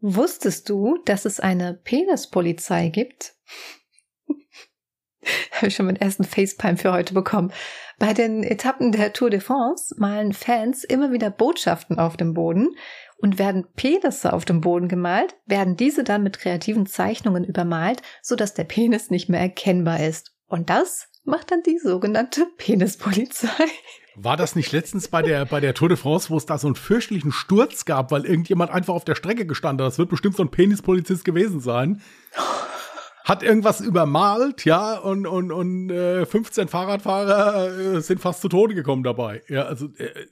Wusstest du, dass es eine Penispolizei gibt? Habe ich schon meinen ersten Facepalm für heute bekommen. Bei den Etappen der Tour de France malen Fans immer wieder Botschaften auf dem Boden und werden Penisse auf dem Boden gemalt, werden diese dann mit kreativen Zeichnungen übermalt, sodass der Penis nicht mehr erkennbar ist. Und das macht dann die sogenannte Penispolizei. War das nicht letztens bei der, bei der Tour de France, wo es da so einen fürchterlichen Sturz gab, weil irgendjemand einfach auf der Strecke gestanden hat? Das wird bestimmt so ein Penispolizist gewesen sein. Hat irgendwas übermalt, ja, und, und, und äh, 15 Fahrradfahrer äh, sind fast zu Tode gekommen dabei. Ja, also äh,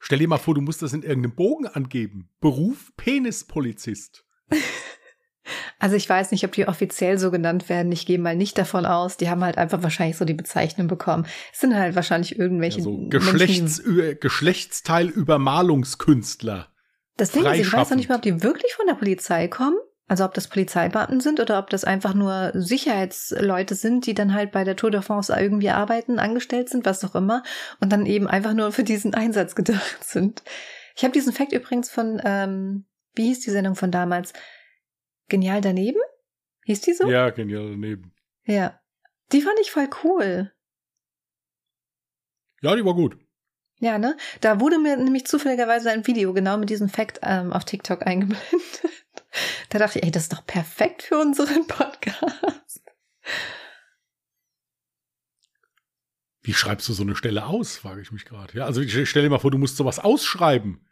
Stell dir mal vor, du musst das in irgendeinem Bogen angeben. Beruf Penispolizist. Also ich weiß nicht, ob die offiziell so genannt werden. Ich gehe mal nicht davon aus. Die haben halt einfach wahrscheinlich so die Bezeichnung bekommen. Es sind halt wahrscheinlich irgendwelche ja, so Geschlechts Geschlechtsteilübermalungskünstler. Das Ding ist, ich weiß noch nicht mal, ob die wirklich von der Polizei kommen. Also ob das Polizeibeamten sind oder ob das einfach nur Sicherheitsleute sind, die dann halt bei der Tour de France irgendwie arbeiten, angestellt sind, was auch immer, und dann eben einfach nur für diesen Einsatz gedacht sind. Ich habe diesen Fakt übrigens von, ähm, wie hieß die Sendung von damals? Genial daneben? Hieß die so? Ja, genial daneben. Ja. Die fand ich voll cool. Ja, die war gut. Ja, ne? Da wurde mir nämlich zufälligerweise ein Video genau mit diesem Fakt ähm, auf TikTok eingeblendet. Da dachte ich, ey, das ist doch perfekt für unseren Podcast. Wie schreibst du so eine Stelle aus, frage ich mich gerade. Ja, also ich stelle dir mal vor, du musst sowas ausschreiben.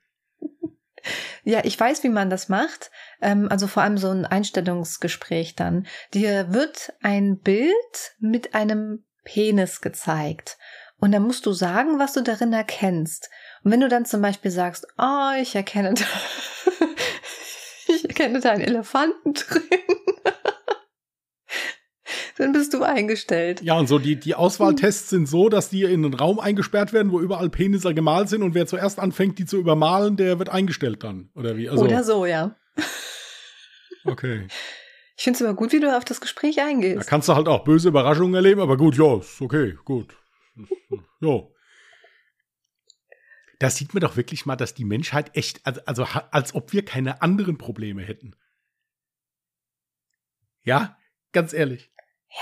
Ja, ich weiß, wie man das macht. Ähm, also vor allem so ein Einstellungsgespräch dann. Dir wird ein Bild mit einem Penis gezeigt. Und dann musst du sagen, was du darin erkennst. Und wenn du dann zum Beispiel sagst, oh, ich erkenne ich erkenne da einen Elefanten drin. Dann bist du eingestellt. Ja, und so die, die Auswahltests sind so, dass die in einen Raum eingesperrt werden, wo überall Penisse gemalt sind und wer zuerst anfängt, die zu übermalen, der wird eingestellt dann. Oder wie? Also, Oder so, ja. Okay. Ich finde es immer gut, wie du auf das Gespräch eingehst. Da kannst du halt auch böse Überraschungen erleben, aber gut, ja, ist okay, gut. Ja da sieht man doch wirklich mal, dass die Menschheit echt, also, also als ob wir keine anderen Probleme hätten. Ja, ganz ehrlich.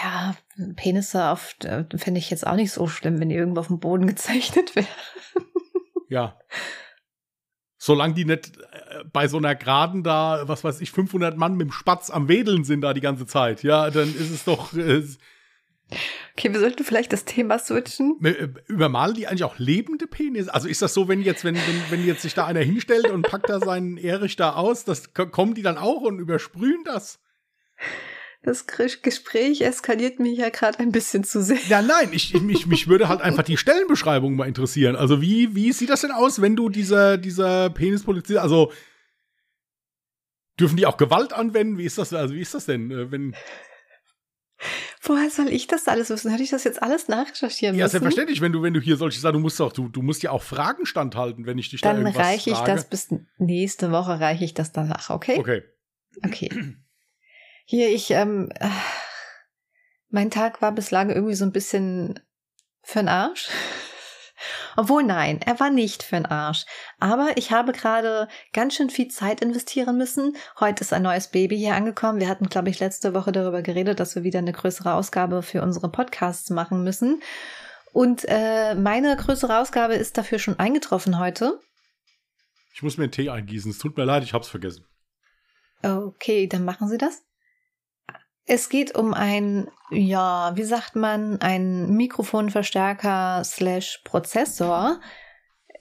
Ja, Penisse oft äh, finde ich jetzt auch nicht so schlimm, wenn die irgendwo auf dem Boden gezeichnet werden. ja. Solange die nicht äh, bei so einer Geraden da, was weiß ich, 500 Mann mit dem Spatz am Wedeln sind da die ganze Zeit, ja, dann ist es doch, äh, Okay, wir sollten vielleicht das Thema switchen. Äh, übermalen die eigentlich auch lebende Penisse? Also ist das so, wenn jetzt, wenn, wenn, wenn jetzt sich da einer hinstellt und packt da seinen Erich da aus, das kommen die dann auch und übersprühen das? Das Gespräch eskaliert mich ja gerade ein bisschen zu sehr. Ja, nein, ich, mich, mich würde halt einfach die Stellenbeschreibung mal interessieren. Also wie, wie sieht das denn aus, wenn du dieser, dieser Penispolizist, also dürfen die auch Gewalt anwenden? Wie ist das, also wie ist das denn, äh, wenn Woher soll ich das alles wissen? Hätte ich das jetzt alles nachrecherchieren müssen? Ja, selbstverständlich, wenn du, wenn du hier solche Sachen, du musst doch, du, du musst ja auch Fragen standhalten, wenn ich dich dann da irgendwas reiche ich frage. das bis nächste Woche reiche ich das danach, okay? Okay. Okay. Hier, ich, ähm, äh, mein Tag war bislang irgendwie so ein bisschen für'n Arsch. Obwohl nein, er war nicht für den Arsch. Aber ich habe gerade ganz schön viel Zeit investieren müssen. Heute ist ein neues Baby hier angekommen. Wir hatten, glaube ich, letzte Woche darüber geredet, dass wir wieder eine größere Ausgabe für unsere Podcasts machen müssen. Und äh, meine größere Ausgabe ist dafür schon eingetroffen heute. Ich muss mir einen Tee eingießen. Es tut mir leid, ich hab's vergessen. Okay, dann machen Sie das. Es geht um ein, ja, wie sagt man, ein Mikrofonverstärker slash Prozessor,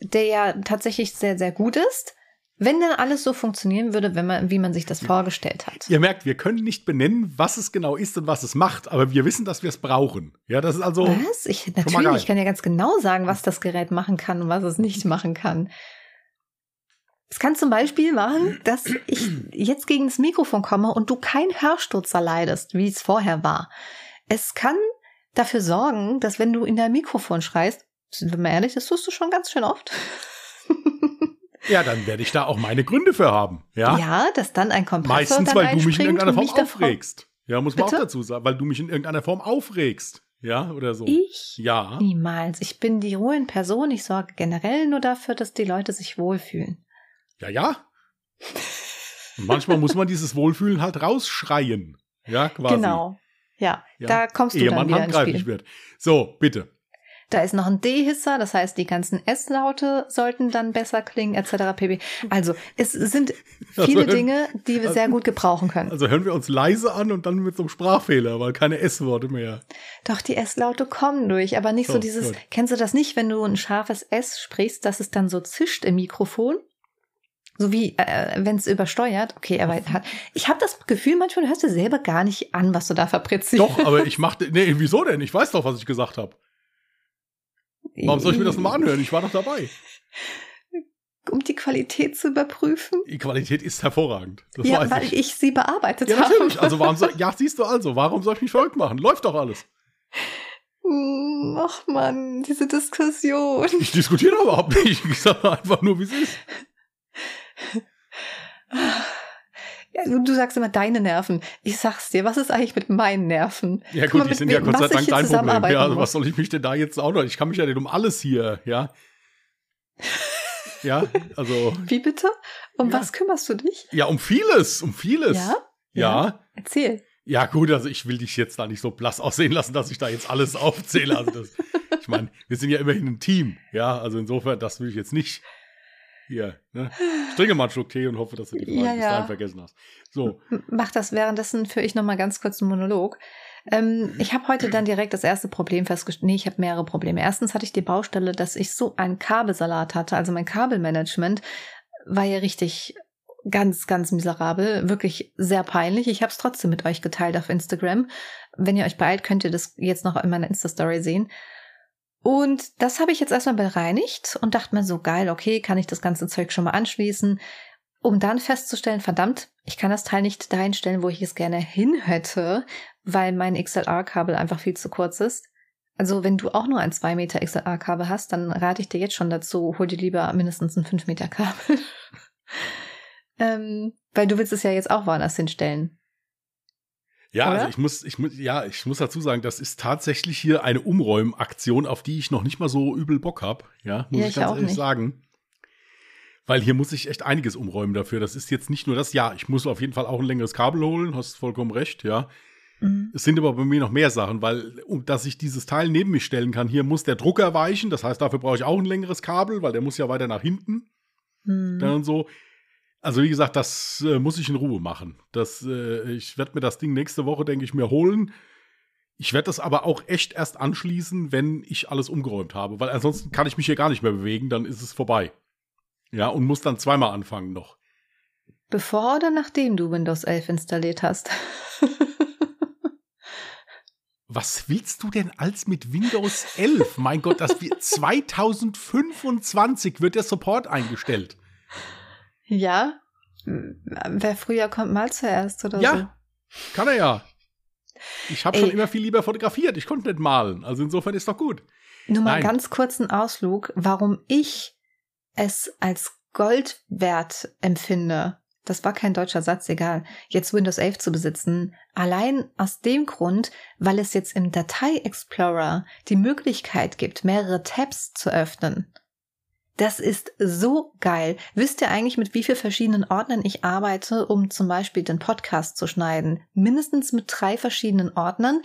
der ja tatsächlich sehr, sehr gut ist. Wenn denn alles so funktionieren würde, wenn man, wie man sich das vorgestellt hat. Ihr merkt, wir können nicht benennen, was es genau ist und was es macht, aber wir wissen, dass wir es brauchen. Ja, das ist also. Was? Ich, natürlich, ich kann ja ganz genau sagen, was das Gerät machen kann und was es nicht machen kann. Es kann zum Beispiel machen, dass ich jetzt gegen das Mikrofon komme und du kein Hörsturzer leidest, wie es vorher war. Es kann dafür sorgen, dass wenn du in dein Mikrofon schreist, sind wir mal ehrlich, das tust du schon ganz schön oft. Ja, dann werde ich da auch meine Gründe für haben. Ja, ja dass dann ein Kompressor Meistens, dann weil du mich in irgendeiner Form aufregst. Ja, muss man Bitte? auch dazu sagen, weil du mich in irgendeiner Form aufregst. Ja, oder so. Ich? Ja. Niemals. Ich bin die ruhige Person. Ich sorge generell nur dafür, dass die Leute sich wohlfühlen. Ja, ja. Manchmal muss man dieses Wohlfühlen halt rausschreien. Ja, quasi. Genau. Ja, Ja. da kommst du Ehe dann man wieder ins handgreiflich Spiel. wird. So, bitte. Da ist noch ein D-Hisser, das heißt, die ganzen S-Laute sollten dann besser klingen, etc. pp. Also, es sind viele Also, Dinge, die wir sehr gut gebrauchen können. Also hören wir uns leise an und dann mit so einem Sprachfehler, weil keine S-Worte mehr. Doch, die S-Laute kommen durch, aber nicht so, So, dieses, gut. kennst du das nicht, wenn du ein scharfes S sprichst, dass es dann so zischt im Mikrofon? So wie, äh, wenn es übersteuert. Okay, aber hat, ich habe das Gefühl, manchmal hörst du selber gar nicht an, was du da verbritzt. Doch, aber ich machte. Nee, wieso denn? Ich weiß doch, was ich gesagt habe. Warum soll ich mir das nochmal anhören? Ich war doch dabei. Um die Qualität zu überprüfen? Die Qualität ist hervorragend. Das ja, weiß weil ich. ich. sie bearbeitet Ja, habe. natürlich. Also warum soll, ja, siehst du also, warum soll ich mich verrückt machen? Läuft doch alles. Ach man, diese Diskussion. Ich diskutiere überhaupt nicht. Ich sage einfach nur, wie es ist. Ja, du, sagst immer deine Nerven. Ich sag's dir, was ist eigentlich mit meinen Nerven? Ja gut, mal, die sind ja Gott sei Dank dein Problem. Ja, also was soll ich mich denn da jetzt auch noch? Ich kann mich ja nicht um alles hier, ja. Ja, also, Wie bitte? Um Ja. was kümmerst du dich? ja, um vieles, um vieles. Ja? Ja. Erzähl. Ja, gut, also ich will dich jetzt da nicht so blass aussehen lassen, dass ich da jetzt alles aufzähle. Also das, ich meine, wir sind ja immerhin ein Team, ja. Also insofern, das will ich jetzt nicht hier. Ne? Ich trinke mal einen Schluck Tee und hoffe, dass du die Frage Ja, bis ja. dahin vergessen hast. So, Mach das währenddessen für ich noch mal ganz kurz einen Monolog. Ähm, ich habe heute dann direkt das erste Problem festgestellt. Nee, ich habe mehrere Probleme. Erstens hatte ich die Baustelle, dass ich so einen Kabelsalat hatte. Also mein Kabelmanagement war ja richtig ganz, ganz miserabel. Wirklich sehr peinlich. Ich habe es trotzdem mit euch geteilt auf Instagram. Wenn ihr euch beeilt, könnt ihr das jetzt noch in meiner Insta-Story sehen. Und das habe ich jetzt erstmal bereinigt und dachte mir so, geil, okay, kann ich das ganze Zeug schon mal anschließen, um dann festzustellen, verdammt, ich kann das Teil nicht dahin stellen, wo ich es gerne hin hätte, weil mein XLR-Kabel einfach viel zu kurz ist. Also wenn du auch nur ein 2 Meter XLR-Kabel hast, dann rate ich dir jetzt schon dazu, hol dir lieber mindestens ein 5 Meter Kabel. ähm, weil du willst es ja jetzt auch woanders hinstellen. Ja, Oder? also ich muss, ich muss, ja, ich muss dazu sagen, das ist tatsächlich hier eine Umräumaktion, auf die ich noch nicht mal so übel Bock habe. Ja, muss Ja, ich ganz ehrlich nicht. sagen. Weil hier muss ich echt einiges umräumen dafür. Das ist jetzt nicht nur das, ja, ich muss auf jeden Fall auch ein längeres Kabel holen, hast vollkommen recht, ja. Mhm. Es sind aber bei mir noch mehr Sachen, weil, um dass ich dieses Teil neben mich stellen kann, hier muss der Drucker weichen. Das heißt, dafür brauche ich auch ein längeres Kabel, weil der muss ja weiter nach hinten. Mhm. Dann so. Also, wie gesagt, das äh, muss ich in Ruhe machen. Das, äh, ich werde mir das Ding nächste Woche, denke ich, mir holen. Ich werde das aber auch echt erst anschließen, wenn ich alles umgeräumt habe, weil ansonsten kann ich mich hier gar nicht mehr bewegen, dann ist es vorbei. Ja, und muss dann zweimal anfangen noch. Bevor oder nachdem du Windows 11 installiert hast? Was willst du denn als mit Windows 11? mein Gott, das wird 2025 wird der Support eingestellt. Ja? Wer früher kommt, mal zuerst oder so. Ja, kann er ja. Ich habe schon immer viel lieber fotografiert. Ich konnte nicht malen. Also insofern ist doch gut. Nur mal Nein. ganz kurzen Ausflug, warum ich es als Gold wert empfinde. Das war kein deutscher Satz, egal. Jetzt Windows 11 zu besitzen. Allein aus dem Grund, weil es jetzt im Datei Explorer die Möglichkeit gibt, mehrere Tabs zu öffnen. Das ist so geil. Wisst ihr eigentlich, mit wie vielen verschiedenen Ordnern ich arbeite, um zum Beispiel den Podcast zu schneiden? Mindestens mit drei verschiedenen Ordnern,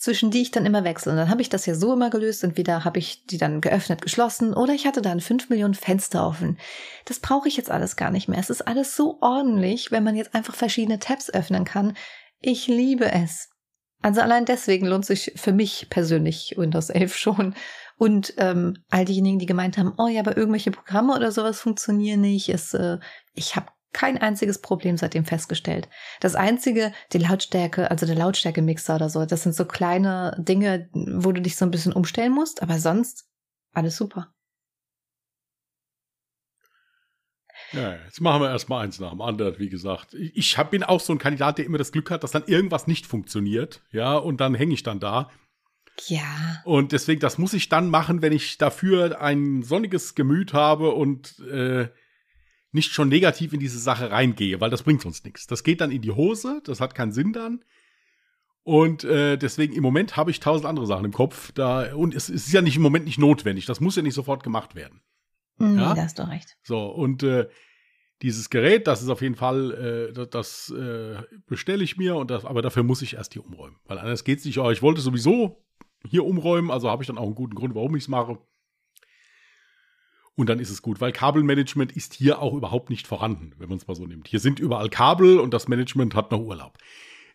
zwischen die ich dann immer wechsle. Und dann habe ich das ja so immer gelöst. Entweder habe ich die dann geöffnet, geschlossen oder ich hatte dann fünf Millionen Fenster offen. Das brauche ich jetzt alles gar nicht mehr. Es ist alles so ordentlich, wenn man jetzt einfach verschiedene Tabs öffnen kann. Ich liebe es. Also allein deswegen lohnt sich für mich persönlich Windows 11 schon. Und ähm, all diejenigen, die gemeint haben, oh ja, aber irgendwelche Programme oder sowas funktionieren nicht, ist, äh, ich habe kein einziges Problem seitdem festgestellt. Das einzige, die Lautstärke, also der Lautstärke-Mixer oder so, das sind so kleine Dinge, wo du dich so ein bisschen umstellen musst, aber sonst alles super. Ja, jetzt machen wir erstmal eins nach dem anderen, wie gesagt. Ich, hab, bin auch so ein Kandidat, der immer das Glück hat, dass dann irgendwas nicht funktioniert. Ja, und dann hänge ich dann da. Ja. Und deswegen, das muss ich dann machen, wenn ich dafür ein sonniges Gemüt habe und äh, nicht schon negativ in diese Sache reingehe, weil das bringt uns nichts. Das geht dann in die Hose, das hat keinen Sinn dann. Und äh, deswegen im Moment habe ich tausend andere Sachen im Kopf. Da, und es, es ist ja nicht im Moment nicht notwendig. Das muss ja nicht sofort gemacht werden. Nee, Ja? da hast du recht. So, und äh, dieses Gerät, das ist auf jeden Fall, äh, das äh, bestelle ich mir, und das, aber dafür muss ich erst hier umräumen. Weil anders geht es nicht. Aber ich wollte sowieso hier umräumen, also habe ich dann auch einen guten Grund, warum ich es mache. Und dann ist es gut, weil Kabelmanagement ist hier auch überhaupt nicht vorhanden, wenn man es mal so nimmt. Hier sind überall Kabel und das Management hat noch Urlaub.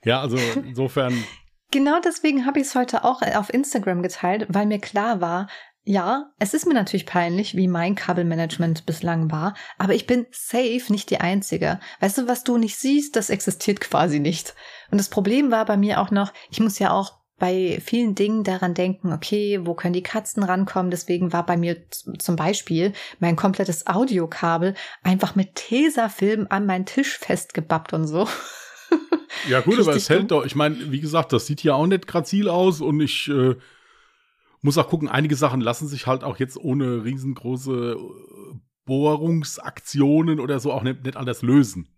Ja, also insofern. Genau deswegen habe ich es heute auch auf Instagram geteilt, weil mir klar war, ja, es ist mir natürlich peinlich, wie mein Kabelmanagement bislang war, aber ich bin safe nicht die Einzige. Weißt du, was du nicht siehst, das existiert quasi nicht. Und das Problem war bei mir auch noch, ich muss ja auch bei vielen Dingen daran denken, okay, wo können die Katzen rankommen? Deswegen war bei mir zum Beispiel mein komplettes Audiokabel einfach mit Tesafilm an meinen Tisch festgebappt und so. Ja gut, aber es hält doch. Ich meine, wie gesagt, das sieht ja auch nicht grazil aus und ich äh, muss auch gucken, einige Sachen lassen sich halt auch jetzt ohne riesengroße äh, Bohrungsaktionen oder so auch nicht, nicht anders lösen.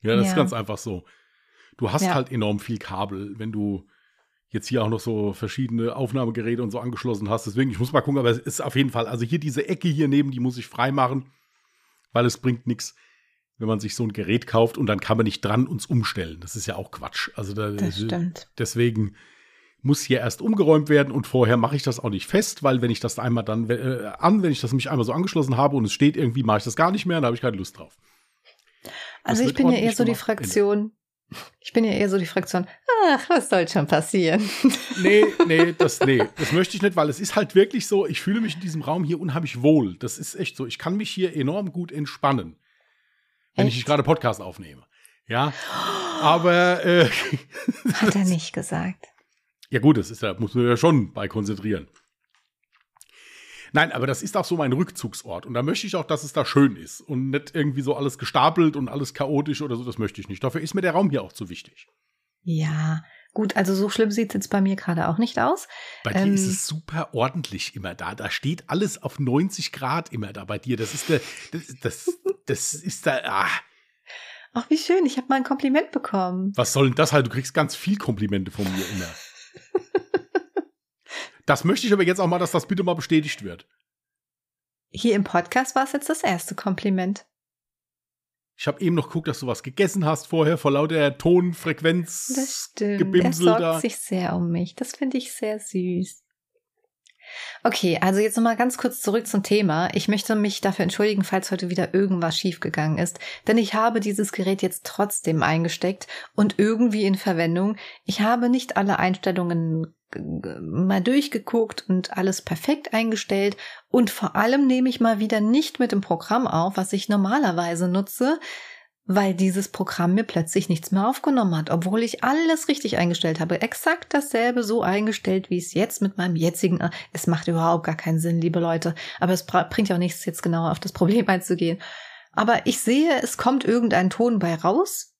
Ja, das ja. ist ganz einfach so. Du hast ja. halt enorm viel Kabel, wenn du jetzt hier auch noch so verschiedene Aufnahmegeräte und so angeschlossen hast. Deswegen, ich muss mal gucken, aber es ist auf jeden Fall, also hier diese Ecke hier neben, die muss ich freimachen, weil es bringt nichts, wenn man sich so ein Gerät kauft und dann kann man nicht dran uns umstellen. Das ist ja auch Quatsch. Also da, das stimmt. deswegen muss hier erst umgeräumt werden und vorher mache ich das auch nicht fest, weil wenn ich das einmal dann äh, an, wenn ich das mich einmal so angeschlossen habe und es steht irgendwie, mache ich das gar nicht mehr, dann habe ich keine Lust drauf. Also ich bin ja eher so die Fraktion, ich bin ja eher so die Fraktion, ach, was soll schon passieren? Nee, nee, das, nee, das möchte ich nicht, weil es ist halt wirklich so, ich fühle mich in diesem Raum hier unheimlich wohl. Das ist echt so. Ich kann mich hier enorm gut entspannen, wenn echt? ich gerade Podcast aufnehme. Ja, aber äh, hat er nicht gesagt. Ja gut, das ist da muss man ja schon bei konzentrieren. Nein, aber das ist auch so mein Rückzugsort. Und da möchte ich auch, dass es da schön ist und nicht irgendwie so alles gestapelt und alles chaotisch oder so. Das möchte ich nicht. Dafür ist mir der Raum hier auch zu wichtig. Ja, gut, also so schlimm sieht es jetzt bei mir gerade auch nicht aus. Bei ähm, dir ist es super ordentlich immer da. Da steht alles auf 90 Grad immer da bei dir. Das ist der, das, das, das ist da. Ah. Ach, wie schön, ich habe mal ein Kompliment bekommen. Was soll denn das halt? Du kriegst ganz viel Komplimente von mir immer. Das möchte ich aber jetzt auch mal, dass das bitte mal bestätigt wird. Hier im Podcast war es jetzt das erste Kompliment. Ich habe eben noch geguckt, dass du was gegessen hast vorher, vor lauter Tonfrequenz. Das stimmt. Er sorgt sich sehr um mich. Das finde ich sehr süß. Okay, also jetzt nochmal ganz kurz zurück zum Thema. Ich möchte mich dafür entschuldigen, falls heute wieder irgendwas schiefgegangen ist, denn ich habe dieses Gerät jetzt trotzdem eingesteckt und irgendwie in Verwendung. Ich habe nicht alle Einstellungen mal durchgeguckt und alles perfekt eingestellt und vor allem nehme ich mal wieder nicht mit dem Programm auf, was ich normalerweise nutze, weil dieses Programm mir plötzlich nichts mehr aufgenommen hat, obwohl ich alles richtig eingestellt habe. Exakt dasselbe so eingestellt, wie es jetzt mit meinem jetzigen. Es macht überhaupt gar keinen Sinn, liebe Leute. Aber es bringt ja auch nichts, jetzt genauer auf das Problem einzugehen. Aber ich sehe, es kommt irgendein Ton bei raus.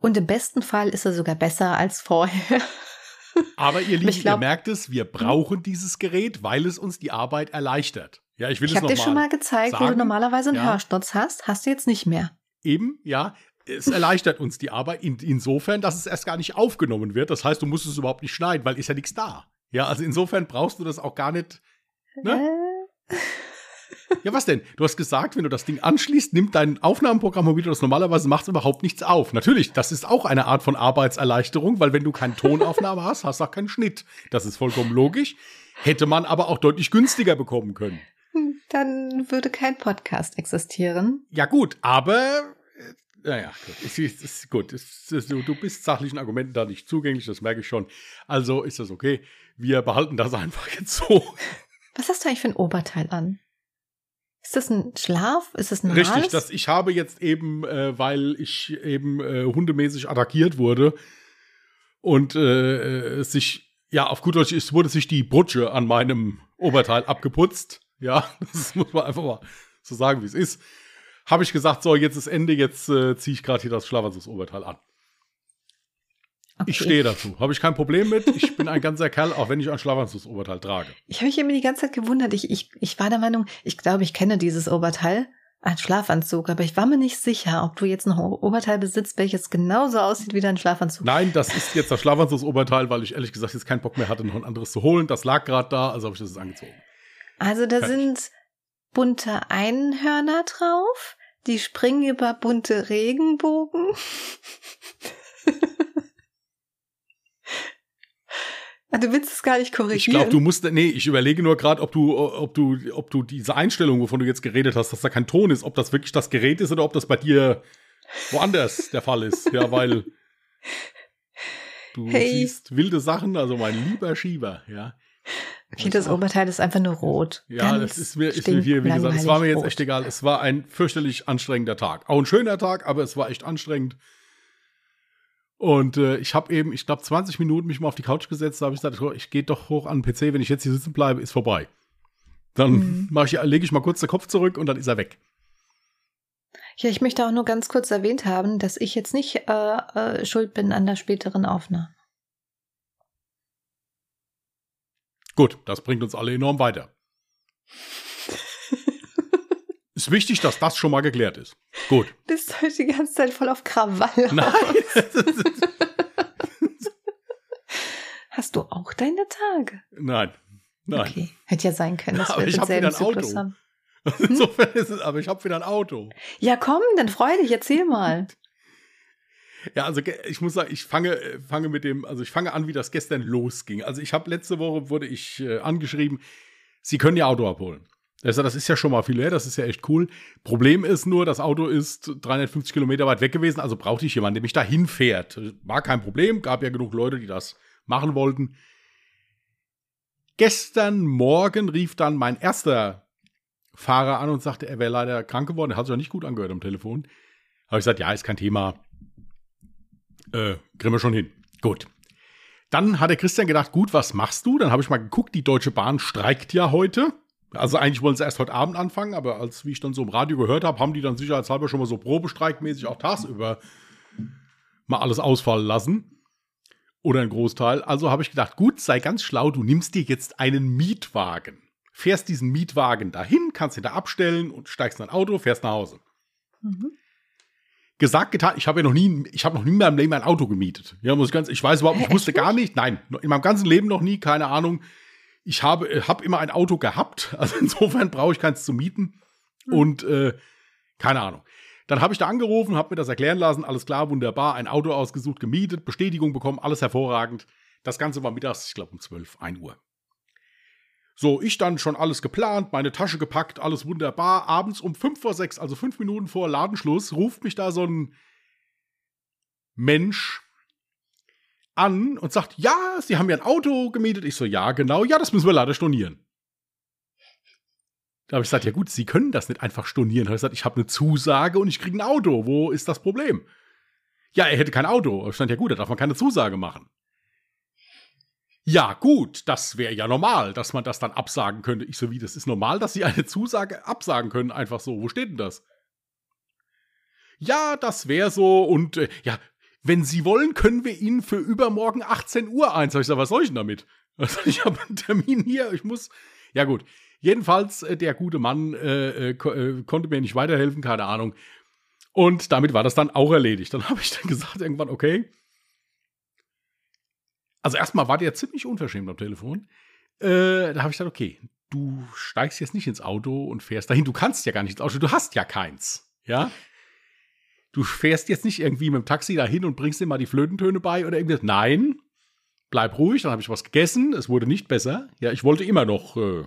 Und im besten Fall ist er sogar besser als vorher. Aber ihr Lieben, glaub, ihr merkt es, wir brauchen dieses Gerät, weil es uns die Arbeit erleichtert. Ja, ich will ich es noch dir schon mal gezeigt, sagen. wo du normalerweise einen ja. Hörsturz hast, hast du jetzt nicht mehr. Eben, ja. Es erleichtert uns die Arbeit in, insofern, dass es erst gar nicht aufgenommen wird. Das heißt, du musst es überhaupt nicht schneiden, weil ist ja nichts da. Ja, also insofern brauchst du das auch gar nicht. Ne? Ja, was denn? Du hast gesagt, wenn du das Ding anschließt, nimmt dein Aufnahmeprogramm, wie du das normalerweise machst, überhaupt nichts auf. Natürlich, das ist auch eine Art von Arbeitserleichterung, weil wenn du keine Tonaufnahme hast, hast du auch keinen Schnitt. Das ist vollkommen logisch. Hätte man aber auch deutlich günstiger bekommen können. Hm, dann würde kein Podcast existieren. Ja, gut, aber naja, gut. Ist, ist, gut. Ist, du bist sachlichen Argumenten da nicht zugänglich, das merke ich schon. Also ist das okay. Wir behalten das einfach jetzt so. Was hast du eigentlich für ein Oberteil an? Ist das ein Schlaf? Ist das ein Richtig, das, ich habe jetzt eben, äh, weil ich eben äh, hundemäßig attackiert wurde und äh, sich, ja, auf gut Deutsch, es wurde sich die Brutsche an meinem Oberteil abgeputzt. Ja, das muss man einfach mal so sagen, wie es ist. Habe ich gesagt, so, jetzt ist Ende, jetzt äh, ziehe ich gerade hier das Schlafanzugsoberteil an. Okay. Ich stehe dazu. Habe ich kein Problem mit. Ich bin ein ganzer Kerl, auch wenn ich ein Schlafanzugsoberteil trage. Ich habe mich immer die ganze Zeit gewundert. Ich, ich, ich war der Meinung, ich glaube, ich kenne dieses Oberteil. Ein Schlafanzug, aber ich war mir nicht sicher, ob du jetzt noch ein Oberteil besitzt, welches genauso aussieht wie dein Schlafanzug. Nein, das ist jetzt das Schlafanzugsoberteil, weil ich ehrlich gesagt jetzt keinen Bock mehr hatte, noch ein anderes zu holen. Das lag gerade da, also habe ich das jetzt angezogen. Also da Fertig. sind bunte Einhörner drauf Die springen über bunte Regenbogen. Ah, du willst es gar nicht korrigieren. Ich glaube, du musst, nee, ich überlege nur gerade, ob du, ob du, ob du diese Einstellung, wovon du jetzt geredet hast, dass da kein Ton ist, ob das wirklich das Gerät ist oder ob das bei dir woanders der Fall ist. Ja, weil du hey. siehst wilde Sachen, also mein lieber Schieber, ja. Okay, das Oberteil ist einfach nur rot. Ja, Ganz das ist mir, ist mir hier, wie gesagt, es war mir jetzt echt egal. Es war ein fürchterlich anstrengender Tag. Auch ein schöner Tag, aber es war echt anstrengend. Und äh, ich habe eben, ich glaube, 20 Minuten mich mal auf die Couch gesetzt, da habe ich gesagt, ich gehe doch hoch an den PC, wenn ich jetzt hier sitzen bleibe, ist vorbei. Dann mhm. ich, lege ich mal kurz den Kopf zurück und dann ist er weg. Ja, ich möchte auch nur ganz kurz erwähnt haben, dass ich jetzt nicht äh, äh, schuld bin an der späteren Aufnahme. Gut, das bringt uns alle enorm weiter. ist wichtig, dass das schon mal geklärt ist. Gut. Bist heute die ganze Zeit voll auf Krawall. Nein. Hast du auch deine Tage? Nein. Nein. Okay. Hätte ja sein können, dass aber wir denselben Zyklus haben. Insofern ist es, aber ich habe wieder ein Auto. Ja, komm, dann freu dich, erzähl mal. Ja, also ich muss sagen, ich fange, fange mit dem, also ich fange an, wie das gestern losging. Also ich habe letzte Woche wurde ich äh, angeschrieben, Sie können Ihr Auto abholen. Also das ist ja schon mal viel her, das ist ja echt cool. Problem ist nur, das Auto ist 350 Kilometer weit weg gewesen, also brauchte ich jemanden, der mich da hinfährt. War kein Problem, gab ja genug Leute, die das machen wollten. Gestern Morgen rief dann mein erster Fahrer an und sagte, er wäre leider krank geworden. Er hat sich auch nicht gut angehört am Telefon. Habe ich gesagt, ja, ist kein Thema. Äh, kriegen wir schon hin. Gut. Dann hat der Christian gedacht, gut, was machst du? Dann habe ich mal geguckt, die Deutsche Bahn streikt ja heute. Also eigentlich wollen sie erst heute Abend anfangen, aber als wie ich dann so im Radio gehört habe, haben die dann sicherheitshalber schon mal so probestreikmäßig auch tagsüber mal alles ausfallen lassen. Oder ein Großteil. Also habe ich gedacht, gut, sei ganz schlau, du nimmst dir jetzt einen Mietwagen. Fährst diesen Mietwagen dahin, kannst ihn da abstellen und steigst in ein Auto, fährst nach Hause. Mhm. Gesagt, getan, ich habe ja noch nie, ich habe noch nie in meinem Leben ein Auto gemietet. Ja, muss ich ganz, ich weiß überhaupt, ich wusste gar nicht, nein, in meinem ganzen Leben noch nie, keine Ahnung ich habe äh, hab immer ein Auto gehabt, also insofern brauche ich keins zu mieten. Mhm. Und äh, keine Ahnung. Dann habe ich da angerufen, habe mir das erklären lassen, alles klar, wunderbar, ein Auto ausgesucht, gemietet, Bestätigung bekommen, alles hervorragend. Das Ganze war mittags, ich glaube um 12, 1 Uhr. So, ich dann schon alles geplant, meine Tasche gepackt, alles wunderbar. Abends um 5 vor 6, also 5 Minuten vor Ladenschluss, ruft mich da so ein Mensch an und sagt, ja, Sie haben ja ein Auto gemietet. Ich so, ja, genau, ja, das müssen wir leider stornieren. Da habe ich gesagt, ja gut, Sie können das nicht einfach stornieren. Da habe ich gesagt, ich habe eine Zusage und ich kriege ein Auto. Wo ist das Problem? Ja, er hätte kein Auto. Da stand ja gut, da darf man keine Zusage machen. Ja, gut, das wäre ja normal, dass man das dann absagen könnte. Ich so, wie, das ist normal, dass Sie eine Zusage absagen können, einfach so. Wo steht denn das? Ja, das wäre so und äh, ja, wenn Sie wollen, können wir Ihnen für übermorgen 18 Uhr eins. ich gesagt, was soll ich denn damit? Also ich habe einen Termin hier, ich muss. Ja, gut. Jedenfalls, äh, der gute Mann äh, äh, äh, konnte mir nicht weiterhelfen, keine Ahnung. Und damit war das dann auch erledigt. Dann habe ich dann gesagt, irgendwann, okay. Also erstmal war der ziemlich unverschämt am Telefon. Äh, da habe ich gesagt, okay, du steigst jetzt nicht ins Auto und fährst dahin. Du kannst ja gar nicht ins Auto, du hast ja keins. Ja. Du fährst jetzt nicht irgendwie mit dem Taxi dahin und bringst dir mal die Flötentöne bei oder irgendwas. Nein, bleib ruhig, dann habe ich was gegessen. Es wurde nicht besser. Ja, ich wollte immer noch. Äh,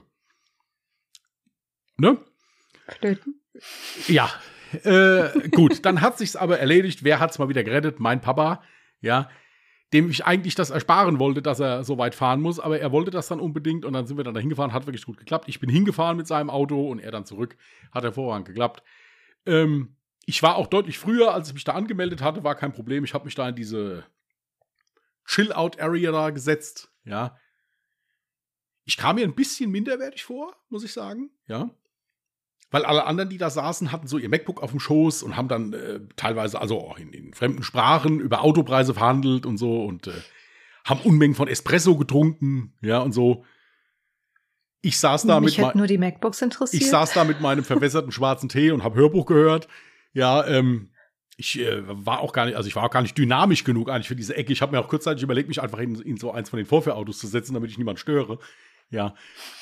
ne? Flöten? Ja. Äh, gut, dann hat sich's aber erledigt. Wer hat's mal wieder gerettet? Mein Papa. Ja, dem ich eigentlich das ersparen wollte, dass er so weit fahren muss, aber er wollte das dann unbedingt und dann sind wir dann dahin gefahren, hat wirklich gut geklappt. Ich bin hingefahren mit seinem Auto und er dann zurück, hat hervorragend geklappt. Ähm, ich war auch deutlich früher, als ich mich da angemeldet hatte, war kein Problem. Ich habe mich da in diese Chill-Out-Area da gesetzt, ja. Ich kam mir ein bisschen minderwertig vor, muss ich sagen, ja. Weil alle anderen, die da saßen, hatten so ihr MacBook auf dem Schoß und haben dann äh, teilweise, also auch in, in, fremden Sprachen, über Autopreise verhandelt und so und äh, haben Unmengen von Espresso getrunken, ja, und so. Ich saß da Mich mit nur die MacBooks interessiert. Ich saß da mit meinem verwässerten schwarzen Tee und habe Hörbuch gehört. Ja, ähm, ich äh, war auch gar nicht, also ich war auch gar nicht dynamisch genug eigentlich für diese Ecke. Ich habe mir auch kurzzeitig überlegt, mich einfach in, in, so eins von den Vorführautos zu setzen, damit ich niemand störe. Ja,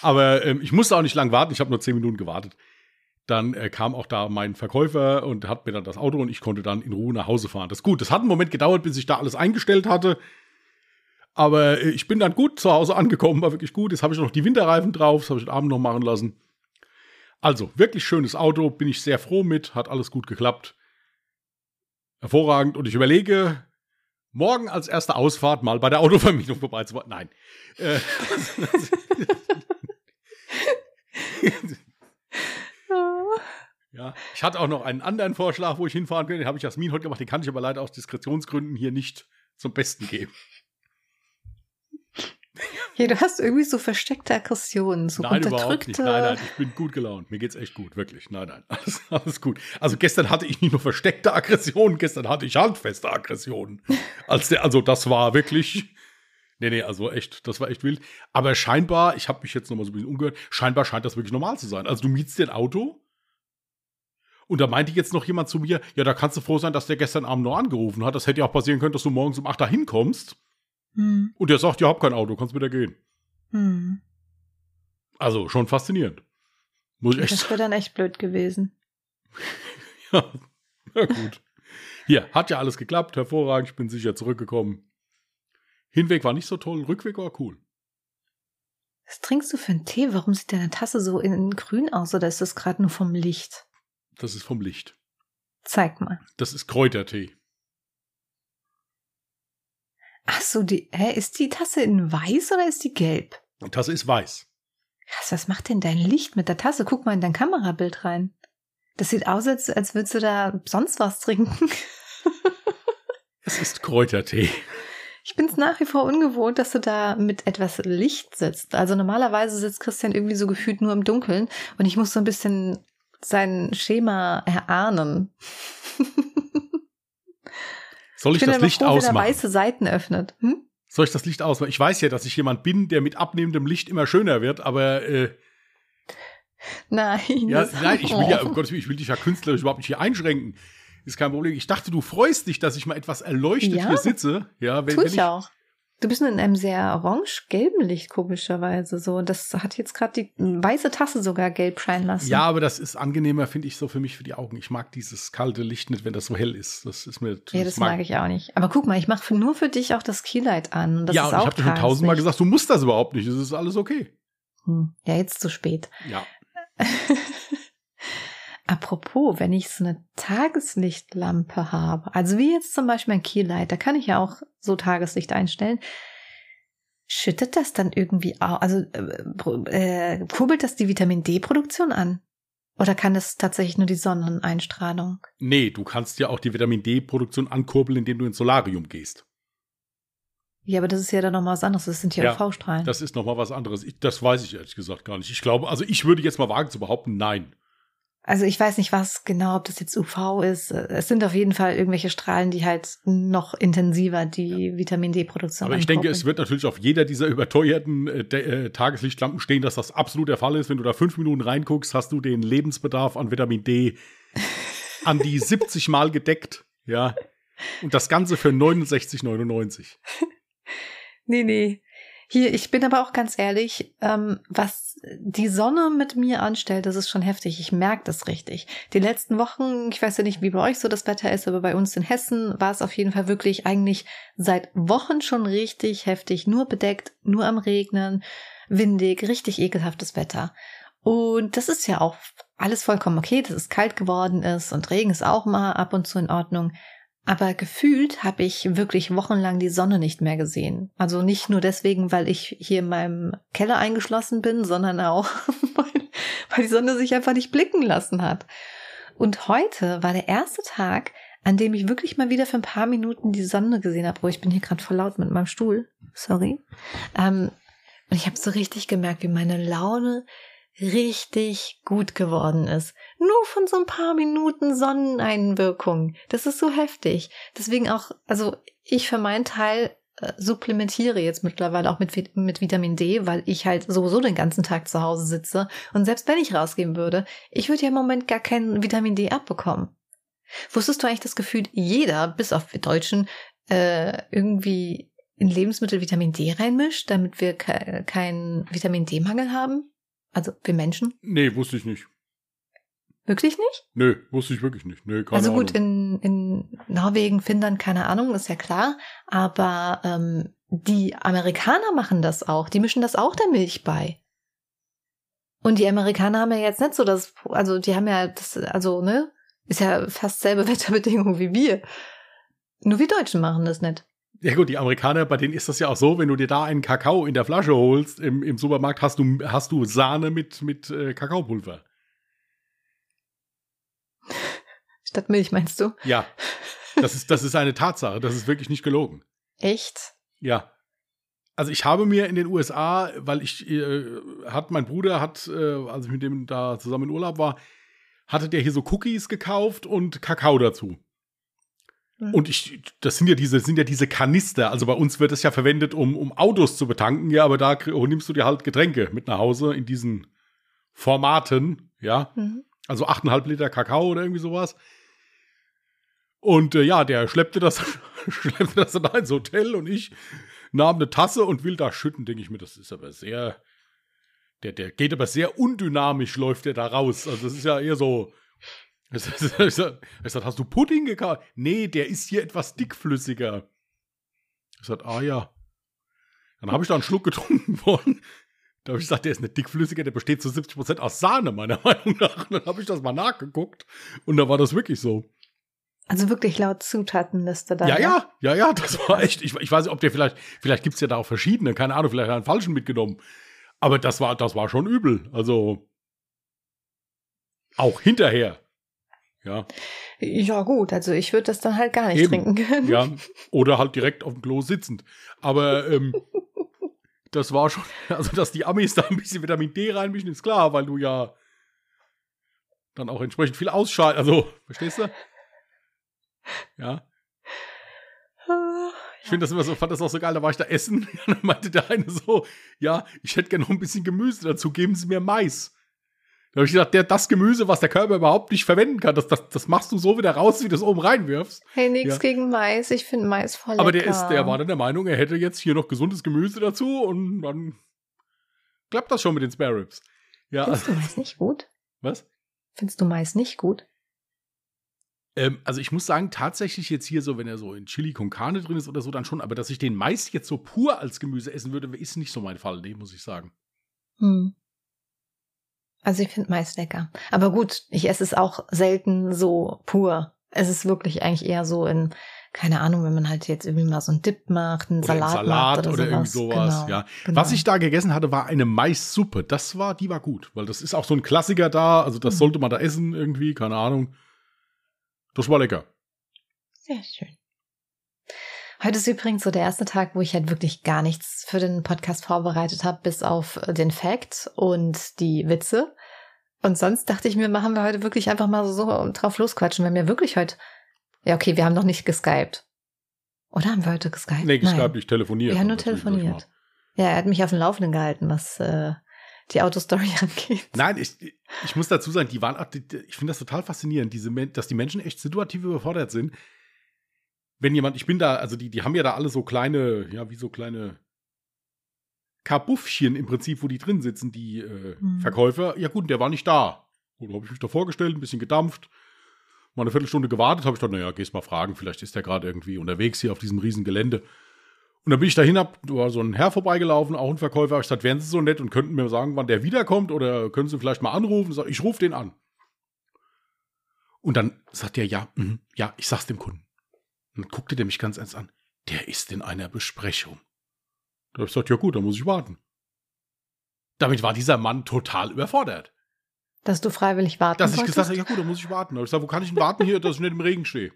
aber ähm, ich musste auch nicht lang warten. Ich habe nur zehn Minuten gewartet. Dann äh, kam auch da mein Verkäufer und hat mir dann das Auto und ich konnte dann in Ruhe nach Hause fahren. Das ist gut. Das hat einen Moment gedauert, bis ich da alles eingestellt hatte. Aber äh, ich bin dann gut zu Hause angekommen, war wirklich gut. Jetzt habe ich noch die Winterreifen drauf, das habe ich den Abend noch machen lassen. Also, wirklich schönes Auto, bin ich sehr froh mit, hat alles gut geklappt. Hervorragend. Und ich überlege, morgen als erste Ausfahrt mal bei der Autovermietung vorbeizufahren. Nein. Ja, ich hatte auch noch einen anderen Vorschlag, wo ich hinfahren könnte. Den habe ich Jasmin heute gemacht. Den kann ich aber leider aus Diskretionsgründen hier nicht zum Besten geben. Ja, du hast irgendwie so versteckte Aggressionen, so nein, überhaupt nicht. Nein, nein, ich bin gut gelaunt. Mir geht's echt gut, wirklich. Nein, nein, alles, alles gut. Also gestern hatte ich nicht nur versteckte Aggressionen, gestern hatte ich handfeste Aggressionen. Als der, also das war wirklich. Nee, nee, also echt, das war echt wild. Aber scheinbar, ich habe mich jetzt noch mal so ein bisschen umgehört, scheinbar scheint das wirklich normal zu sein. Also du mietst dir ein Auto und da meinte jetzt noch jemand zu mir, ja, da kannst du froh sein, dass der gestern Abend noch angerufen hat. Das hätte ja auch passieren können, dass du morgens um 8 da hinkommst. Hm. Und der sagt, ja, hab kein Auto, kannst wieder gehen. Hm. Also schon faszinierend. Muss ich echt das wäre dann echt blöd gewesen. ja, na gut. Hier, hat ja alles geklappt, hervorragend, ich bin sicher zurückgekommen. Hinweg war nicht so toll, Rückweg war cool. Was trinkst du für einen Tee? Warum sieht deine Tasse so in, in grün aus oder ist das gerade nur vom Licht? Das ist vom Licht. Zeig mal. Das ist Kräutertee. Ach so, die, hä, ist die Tasse in weiß oder ist die gelb? Die Tasse ist weiß. Krass, was macht denn dein Licht mit der Tasse? Guck mal in dein Kamerabild rein. Das sieht aus, als, als würdest du da sonst was trinken. es ist Kräutertee. Ich bin es nach wie vor ungewohnt, dass du da mit etwas Licht sitzt. Also normalerweise sitzt Christian irgendwie so gefühlt nur im Dunkeln und ich muss so ein bisschen sein Schema erahnen. Soll ich, ich das Licht froh, ausmachen? Wenn er weiße Seiten öffnet. Hm? Soll ich das Licht ausmachen? Ich weiß ja, dass ich jemand bin, der mit abnehmendem Licht immer schöner wird, aber äh, Nein. Ja, nein, ich will ja, um Gottes Willen, ich will dich ja künstlerisch überhaupt nicht hier einschränken. Ist kein Problem. Ich dachte, du freust dich, dass ich mal etwas erleuchtet ja, hier sitze. Ja, wenn, tu ich, wenn ich auch. Du bist nur in einem sehr orange-gelben Licht, komischerweise. So, das hat jetzt gerade die weiße Tasse sogar gelb scheinen lassen. Ja, aber das ist angenehmer, finde ich, so für mich für die Augen. Ich mag dieses kalte Licht nicht, wenn das so hell ist. Das ist mir. Ja, das mag, mag ich auch nicht. Aber guck mal, ich mache nur für dich auch das Keylight an. Das ja, und ich habe dir schon tausendmal gesagt, du musst das überhaupt nicht. Es ist alles okay. Hm. Ja, jetzt zu spät. Ja. Apropos, wenn ich so eine Tageslichtlampe habe, also wie jetzt zum Beispiel ein Keylight, da kann ich ja auch so Tageslicht einstellen. Schüttet das dann irgendwie auch, also äh, äh, kurbelt das die Vitamin D-Produktion an? Oder kann das tatsächlich nur die Sonneneinstrahlung? Nee, du kannst ja auch die Vitamin D-Produktion ankurbeln, indem du ins Solarium gehst. Ja, aber das ist ja dann nochmal was anderes. Das sind ja, ja UV-Strahlen. Das ist nochmal was anderes. Ich, das weiß ich ehrlich gesagt gar nicht. Ich glaube, also ich würde jetzt mal wagen zu behaupten, nein. Also ich weiß nicht, was genau, ob das jetzt UV ist. Es sind auf jeden Fall irgendwelche Strahlen, die halt noch intensiver die ja. Vitamin D-Produktion Aber ich denke, es wird natürlich auf jeder dieser überteuerten äh, äh, Tageslichtlampen stehen, dass das absolut der Fall ist. Wenn du da fünf Minuten reinguckst, hast du den Lebensbedarf an Vitamin D an die 70 Mal gedeckt. Ja. Und das Ganze für 69,99. nee, nee. Hier, ich bin aber auch ganz ehrlich, ähm, was die Sonne mit mir anstellt, das ist schon heftig. Ich merke das richtig. Die letzten Wochen, ich weiß ja nicht, wie bei euch so das Wetter ist, aber bei uns in Hessen war es auf jeden Fall wirklich eigentlich seit Wochen schon richtig heftig. Nur bedeckt, nur am Regnen, windig, richtig ekelhaftes Wetter. Und das ist ja auch alles vollkommen okay, dass es kalt geworden ist und Regen ist auch mal ab und zu in Ordnung. Aber gefühlt habe ich wirklich wochenlang die Sonne nicht mehr gesehen. Also nicht nur deswegen, weil ich hier in meinem Keller eingeschlossen bin, sondern auch, weil die Sonne sich einfach nicht blicken lassen hat. Und heute war der erste Tag, an dem ich wirklich mal wieder für ein paar Minuten die Sonne gesehen habe. Oh, ich bin hier gerade voll laut mit meinem Stuhl. Sorry. Ähm, und ich habe so richtig gemerkt, wie meine Laune richtig gut geworden ist. Nur von so ein paar Minuten Sonneneinwirkung. Das ist so heftig. Deswegen auch, also ich für meinen Teil äh, supplementiere jetzt mittlerweile auch mit, mit Vitamin D, weil ich halt sowieso den ganzen Tag zu Hause sitze. Und selbst wenn ich rausgehen würde, ich würde ja im Moment gar kein Vitamin D abbekommen. Wusstest du eigentlich das Gefühl, jeder, bis auf wir Deutschen, äh, irgendwie in Lebensmittel Vitamin D reinmischt, damit wir ke keinen Vitamin D-Mangel haben? Also wir Menschen? Nee, wusste ich nicht. Wirklich nicht? Nö, wusste ich wirklich nicht. Nö, keine also gut, Ahnung. in, in Norwegen, Finnland, keine Ahnung, ist ja klar. Aber ähm, die Amerikaner machen das auch. Die mischen das auch der Milch bei. Und die Amerikaner haben ja jetzt nicht so das, also die haben ja das, also, ne, ist ja fast selbe Wetterbedingungen wie wir. Nur wir Deutschen machen das nicht. Ja gut, die Amerikaner, bei denen ist das ja auch so, wenn du dir da einen Kakao in der Flasche holst im, im Supermarkt, hast du, hast du Sahne mit, mit äh, Kakaopulver. Statt Milch, meinst du? Ja, das ist, das ist eine Tatsache, das ist wirklich nicht gelogen. Echt? Ja. Also ich habe mir in den USA, weil ich, äh, hat mein Bruder hat, äh, als ich mit dem da zusammen in Urlaub war, hatte der hier so Cookies gekauft und Kakao dazu. Hm. Und ich, das sind ja diese, sind ja diese Kanister. Also bei uns wird es ja verwendet, um, um Autos zu betanken, ja, aber da krie- nimmst du dir halt Getränke mit nach Hause in diesen Formaten, ja. Mhm. Also 8,5 Liter Kakao oder irgendwie sowas. Und äh, ja, der schleppte das, schleppte das dann ins Hotel und ich nahm eine Tasse und will da schütten, denke ich mir, das ist aber sehr, der, der geht aber sehr undynamisch, läuft der da raus. Also das ist ja eher so. Ich sag, ich sag, ich sag, hast du Pudding gekauft? Nee, der ist hier etwas dickflüssiger. Ich sag, ah ja. Dann habe ich da einen Schluck getrunken von. Da habe ich gesagt, der ist nicht dickflüssiger, der besteht zu 70% aus Sahne, meiner Meinung nach. Und dann habe ich das mal nachgeguckt und da war das wirklich so. Also wirklich laut Zutatenliste da. Ja, ja, ja, ja, das war echt. Ich, ich weiß nicht, ob der vielleicht, vielleicht gibt's ja da auch verschiedene, keine Ahnung, vielleicht hat er einen falschen mitgenommen. Aber das war, das war schon übel. Also auch hinterher. Ja, Ja, gut, also ich würde das dann halt gar nicht Eben. trinken können. ja. Oder halt direkt auf dem Klo sitzend. Aber ähm, das war schon, also dass die Amis da ein bisschen Vitamin D reinmischen, ist klar, weil du ja dann auch entsprechend viel ausscheidest. Also, verstehst du? Ja. Ich finde das immer so, fand das auch so geil, da war ich da essen, und dann meinte der eine so, ja, ich hätte gerne noch ein bisschen Gemüse dazu, geben Sie mir Mais. Da habe ich gesagt, der, das Gemüse, was der Körper überhaupt nicht verwenden kann, das, das, das machst du so wieder raus, wie du es oben reinwirfst. Hey, nix Ja. gegen Mais. Ich finde Mais voll lecker. Aber der ist, der war dann der Meinung, er hätte jetzt hier noch gesundes Gemüse dazu und dann klappt das schon mit den Spare Ribs. Ja, Findest du Mais nicht gut? was? Findest du Mais nicht gut? Ähm, also ich muss sagen, tatsächlich jetzt hier so, wenn er so in Chili con Carne drin ist oder so, dann schon. Aber dass ich den Mais jetzt so pur als Gemüse essen würde, ist nicht so mein Fall, nee, muss ich sagen. Hm. Also ich finde Mais lecker. Aber gut, ich esse es auch selten so pur. Es ist wirklich eigentlich eher so in, keine Ahnung, wenn man halt jetzt irgendwie mal so einen Dip macht, einen Oder Salat, Salat macht oder, oder irgendwie sowas, Genau, ja. genau. Was ich da gegessen hatte, war eine Maissuppe. Das war, die war gut, weil das ist auch so ein Klassiker da. Also das Mhm. sollte man da essen irgendwie, keine Ahnung. Das war lecker. Sehr schön. Heute ist übrigens so der erste Tag, wo ich halt wirklich gar nichts für den Podcast vorbereitet habe, bis auf äh, den Fact und die Witze. Und sonst dachte ich mir, machen wir heute wirklich einfach mal so drauf losquatschen. Wir haben ja wirklich heute. Ja, okay, wir haben noch nicht geskypt. Oder haben wir heute geskypt? Nee, Nein. Skype nicht telefoniert. Wir haben nur ich telefoniert. Ja, er hat mich auf dem Laufenden gehalten, was äh, die Autostory angeht. Nein, ich, ich muss dazu sagen, die waren, ich finde das total faszinierend, diese, dass die Menschen echt situativ überfordert sind. Wenn jemand, ich bin da, also die, die haben ja da alle so kleine, ja, wie so kleine Kabuffchen im Prinzip, wo die drin sitzen, die äh, Mhm. Verkäufer. Ja gut, der war nicht da. Gut, habe ich mich da vorgestellt, ein bisschen gedampft, mal eine Viertelstunde gewartet, habe ich gedacht, naja, gehst mal fragen, vielleicht ist der gerade irgendwie unterwegs hier auf diesem riesen Gelände. Und dann bin ich dahin, hab, da war so ein Herr vorbeigelaufen, auch ein Verkäufer. Hab Ich gesagt, wären Sie so nett und könnten mir sagen, wann der wiederkommt oder können Sie vielleicht mal anrufen? Ich, ich rufe den an. Und dann sagt er, ja, mhm, ja, ich sag's dem Kunden. Und dann guckte der mich ganz ernst an. Der ist in einer Besprechung. Da hab ich gesagt, ja gut, dann muss ich warten. Damit war dieser Mann total überfordert. Dass du freiwillig warten Dass ich wolltest? gesagt habe, ja gut, dann muss ich warten. Da hab ich gesagt, wo kann ich denn warten hier, dass ich nicht im Regen stehe?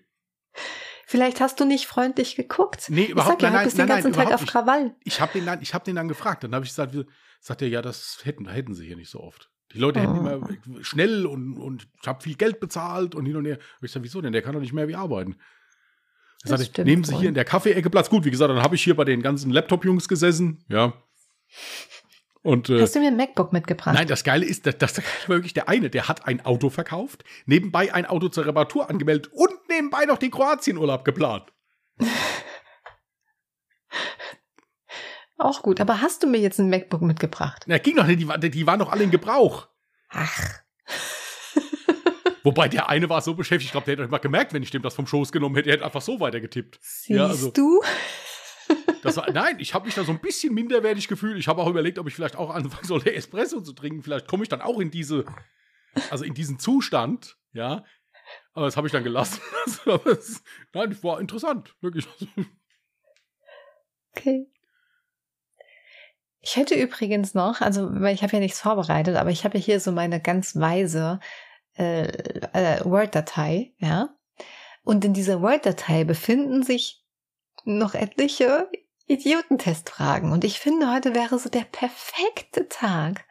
Vielleicht hast du nicht freundlich geguckt. Nee, überhaupt ich sag ja, nein, du bist nein, den ganzen nein, Tag auf nicht. Krawall. Ich habe den, dann- ich hab den dann gefragt. Dann habe ich gesagt, wie, sagt er, ja, das hätten, hätten sie hier nicht so oft. Die Leute hätten Oh. immer schnell und, und ich habe viel Geld bezahlt und hin und her. Und ich sage, wieso denn? Der kann doch nicht mehr wie arbeiten. Das sagte, stimmt nehmen Sie hier in der Kaffeeecke Platz. Gut, wie gesagt, dann habe ich hier bei den ganzen Laptop-Jungs gesessen. Ja. Und äh, Hast du mir ein MacBook mitgebracht? nein, das Geile ist, dass, dass der war wirklich der eine, der hat ein Auto verkauft, nebenbei ein Auto zur Reparatur angemeldet und nebenbei noch den Kroatienurlaub geplant. Auch gut. Aber hast du mir jetzt ein MacBook mitgebracht? Na, ging doch nicht, die, die waren doch alle in Gebrauch. Ach. Wobei der eine war so beschäftigt, ich glaube, der hätte mal gemerkt, wenn ich dem das vom Schoß genommen hätte, er hätte einfach so weitergetippt. Siehst ja, also, du? War, nein, ich habe mich da so ein bisschen minderwertig gefühlt. Ich habe auch überlegt, ob ich vielleicht auch anfangen sollte, Espresso zu trinken. Vielleicht komme ich dann auch in diese, also in diesen Zustand, ja. Aber das habe ich dann gelassen. nein, das war interessant, wirklich. Okay. Ich hätte übrigens noch, also weil ich habe ja nichts vorbereitet, aber ich habe ja hier so meine ganz weise äh, äh, Word-Datei, ja. Und in dieser Word-Datei befinden sich noch etliche Idiotentestfragen. Und ich finde, heute wäre so der perfekte Tag.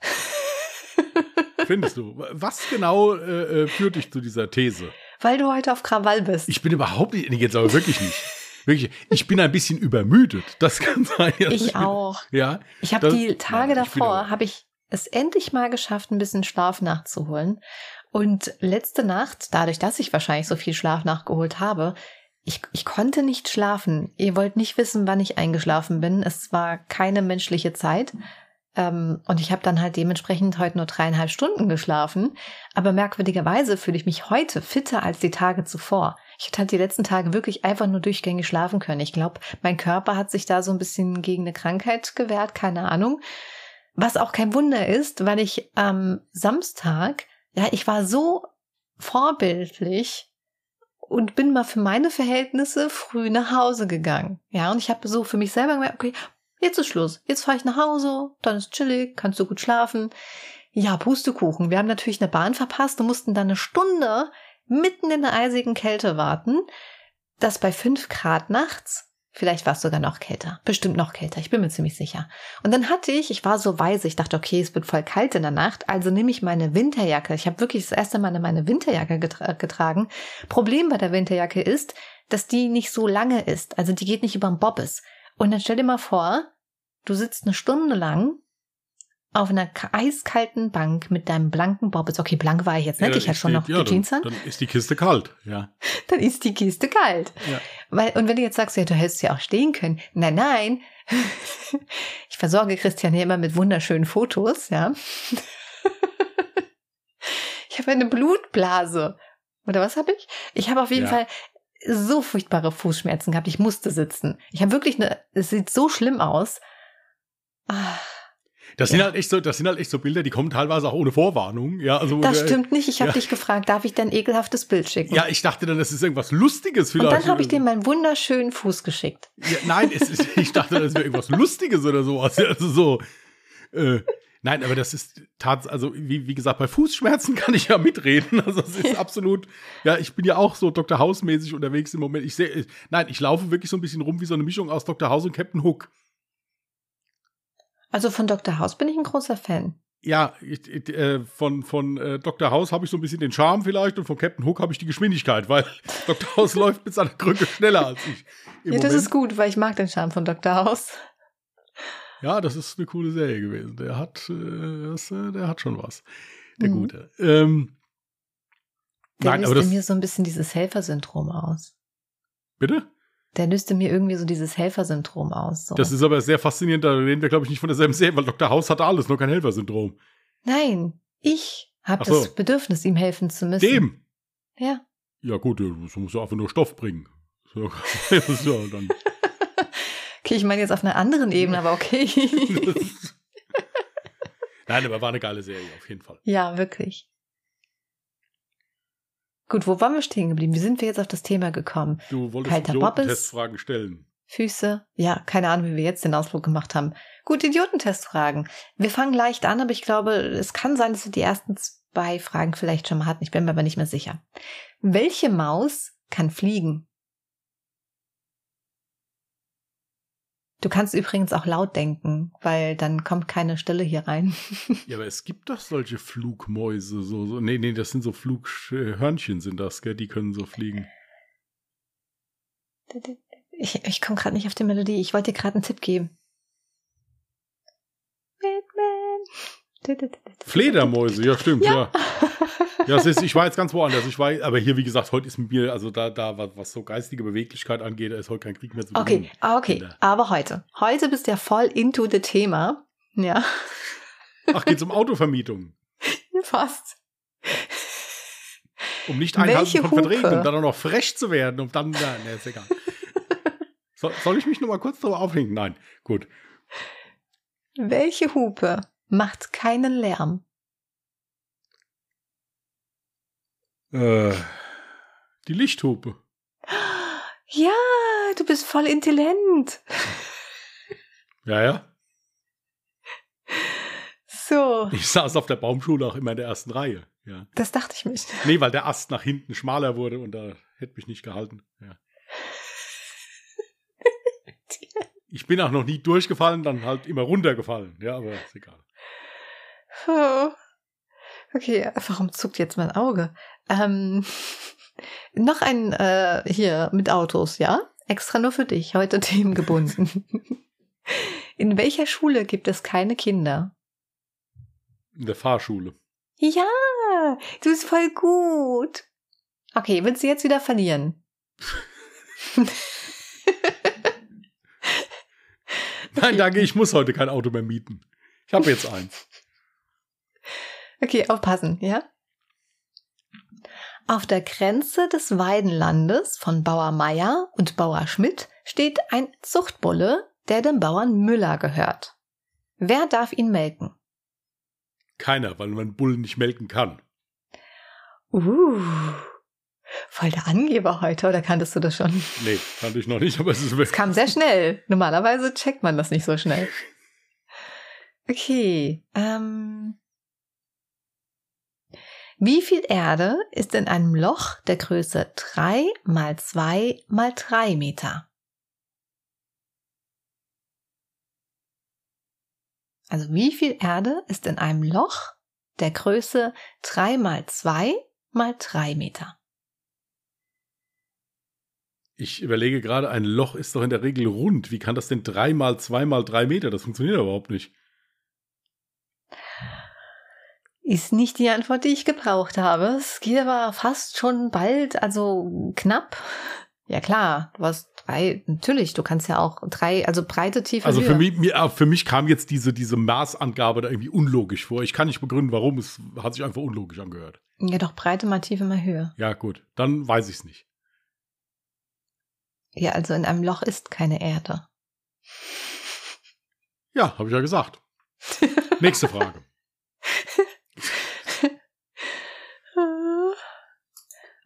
Findest du? Was genau äh, äh, führt dich zu dieser These? Weil du heute auf Krawall bist. Ich bin überhaupt nicht, jetzt aber wirklich nicht. Wirklich, ich bin ein bisschen übermüdet. Das kann sein. Ja, ich auch. Ja. Ich habe die Tage ja, davor, habe ich es endlich mal geschafft, ein bisschen Schlaf nachzuholen. Und letzte Nacht, dadurch, dass ich wahrscheinlich so viel Schlaf nachgeholt habe, ich, ich konnte nicht schlafen. Ihr wollt nicht wissen, wann ich eingeschlafen bin. Es war keine menschliche Zeit. Ähm, und ich habe dann halt dementsprechend heute nur dreieinhalb Stunden geschlafen. Aber merkwürdigerweise fühle ich mich heute fitter als die Tage zuvor. Ich hätte halt die letzten Tage wirklich einfach nur durchgängig schlafen können. Ich glaube, mein Körper hat sich da so ein bisschen gegen eine Krankheit gewehrt, keine Ahnung. Was auch kein Wunder ist, weil ich am Samstag, ja, ich war so vorbildlich und bin mal für meine Verhältnisse früh nach Hause gegangen. Ja, und ich habe so für mich selber gemerkt, okay, jetzt ist Schluss. Jetzt fahre ich nach Hause, dann ist chillig, kannst du gut schlafen. Ja, Pustekuchen. Wir haben natürlich eine Bahn verpasst und mussten dann eine Stunde mitten in der eisigen Kälte warten. Das bei fünf Grad nachts. Vielleicht war es sogar noch kälter. Bestimmt noch kälter. Ich bin mir ziemlich sicher. Und dann hatte ich, ich war so weise, ich dachte, okay, es wird voll kalt in der Nacht, also nehme ich meine Winterjacke. Ich habe wirklich das erste Mal meine Winterjacke getra getragen. Problem bei der Winterjacke ist, dass die nicht so lange ist. Also die geht nicht über den Bobbes. Und dann stell dir mal vor, du sitzt eine Stunde lang auf einer eiskalten Bank mit deinem blanken Bobbes. Okay, blank war ich jetzt nicht. Ja, ich hatte schon die, noch ja, die Jeans an. Dann ist die Kiste kalt, ja. Dann ist die Kiste kalt. Ja. Weil, und wenn du jetzt sagst, ja, du hättest ja auch stehen können. Nein, nein. ich versorge Christian hier immer mit wunderschönen Fotos, ja. ich habe eine Blutblase. Oder was habe ich? Ich habe auf jeden ja. Fall so furchtbare Fußschmerzen gehabt. Ich musste sitzen. Ich habe wirklich eine, es sieht so schlimm aus. Ah. Das ja. sind halt echt so, das sind halt echt so Bilder, die kommen teilweise auch ohne Vorwarnung. Ja, also, das äh, stimmt nicht. Ich habe ja. dich gefragt, darf ich dir ein ekelhaftes Bild schicken? Ja, ich dachte dann, das ist irgendwas Lustiges vielleicht. Und dann habe ich dir meinen wunderschönen Fuß geschickt. Ja, nein, es ist, ich dachte, das wäre irgendwas Lustiges oder sowas. Also so. Äh, Nein, aber das ist tatsächlich, also wie, wie gesagt, bei Fußschmerzen kann ich ja mitreden. Also es ist absolut, ja, ich bin ja auch so Dr. House-mäßig unterwegs im Moment. Ich sehe, nein, ich laufe wirklich so ein bisschen rum wie so eine Mischung aus Dr. House und Captain Hook. Also von Dr. House bin ich ein großer Fan. Ja, ich, ich, äh, von, von äh, Dr. House habe ich so ein bisschen den Charme vielleicht und von Captain Hook habe ich die Geschwindigkeit, weil Dr. House läuft mit seiner Krücke schneller als ich. Ja, Moment. das ist gut, weil ich mag den Charme von Dr. House. Ja, das ist eine coole Serie gewesen. Der hat, äh, das, äh, der hat schon was. Der mhm. Gute. Ähm, der nein, löst aber das, mir so ein bisschen dieses Helfersyndrom aus. Bitte? Der löste mir irgendwie so dieses Helfersyndrom aus. So. Das ist aber sehr faszinierend. Da reden wir, glaube ich, nicht von derselben Serie, weil Dr. House hatte alles, nur kein Helfersyndrom. Nein, ich habe so. das Bedürfnis, ihm helfen zu müssen. Dem? Ja. Ja, gut, du musst ja einfach nur Stoff bringen. So, ja, dann. okay, ich meine jetzt auf einer anderen Ebene, aber okay. Nein, aber war eine geile Serie, auf jeden Fall. Ja, wirklich. Gut, wo waren wir stehen geblieben? Wie sind wir jetzt auf das Thema gekommen? Du wolltest Idiotentestfragen stellen. Füße. Ja, keine Ahnung, wie wir jetzt den Ausflug gemacht haben. Gut, Idiotentestfragen. Wir fangen leicht an, aber ich glaube, es kann sein, dass wir die ersten zwei Fragen vielleicht schon mal hatten. Ich bin mir aber nicht mehr sicher. Welche Maus kann fliegen? Du kannst übrigens auch laut denken, weil dann kommt keine Stille hier rein. ja, aber es gibt doch solche Flugmäuse, so, so. Nee, nee, das sind so Flughörnchen sind das, gell? Die können so fliegen. Ich, ich komme gerade nicht auf die Melodie. Ich wollte dir gerade einen Tipp geben. Batman. Fledermäuse, ja, stimmt, ja. ja. Ja, ist, ich war jetzt ganz woanders. Ich war, aber hier, wie gesagt, heute ist mit mir, also da, da, was so geistige Beweglichkeit angeht, da ist heute kein Krieg mehr zu Okay, ah, okay. Aber heute. Heute bist du ja voll into the Thema. Ja. Ach, geht's um Autovermietung? Fast. Um nicht einhalten von Verträgen, um dann auch noch frech zu werden, um dann, nein, nee, ist egal. soll, soll ich mich nur mal kurz darüber aufhängen? Nein, gut. Welche Hupe macht keinen Lärm? Äh, die Lichthupe. Ja, du bist voll intelligent. Ja, ja. So, Ich saß auf der Baumschule auch immer in der ersten Reihe. Ja. das dachte ich mir. Nee, weil der Ast nach hinten schmaler wurde und da hätte mich nicht gehalten. Ja. Ich bin auch noch nie durchgefallen, dann halt immer runtergefallen. Ja, aber ist egal. Oh. Okay, warum zuckt jetzt mein Auge? Ähm, noch ein äh, hier mit Autos, ja? Extra nur für dich, heute themengebunden. In welcher Schule gibt es keine Kinder? In der Fahrschule. Ja, du bist voll gut. Okay, willst du jetzt wieder verlieren? Nein, danke, ich muss heute kein Auto mehr mieten. Ich habe jetzt eins. Okay, aufpassen, ja? Auf der Grenze des Weidenlandes von Bauer Meier und Bauer Schmidt steht ein Zuchtbulle, der dem Bauern Müller gehört. Wer darf ihn melken? Keiner, weil man Bullen nicht melken kann. Uh, voll der Angeber heute, oder kanntest du das schon? Nee, kannte ich noch nicht, aber es ist Es wirklich. kam sehr schnell. Normalerweise checkt man das nicht so schnell. Okay, ähm. Wie viel Erde ist in einem Loch der Größe 3 mal 2 mal 3 Meter? Also wie viel Erde ist in einem Loch der Größe 3 mal 2 mal 3 Meter? Ich überlege gerade, ein Loch ist doch in der Regel rund. Wie kann das denn drei mal zwei mal drei Meter? Das funktioniert überhaupt nicht. Ist nicht die Antwort, die ich gebraucht habe. Es geht aber fast schon bald, also knapp. Ja klar, du hast drei, natürlich, du kannst ja auch drei, also Breite, Tiefe, Also Höhe. für mich, äh, für mich kam jetzt diese, diese Maßangabe da irgendwie unlogisch vor. Ich kann nicht begründen, warum. Es hat sich einfach unlogisch angehört. Ja doch, Breite mal Tiefe mal Höhe. Ja, gut. Dann weiß ich es nicht. Ja, also in einem Loch ist keine Erde. Ja, habe ich ja gesagt. Nächste Frage.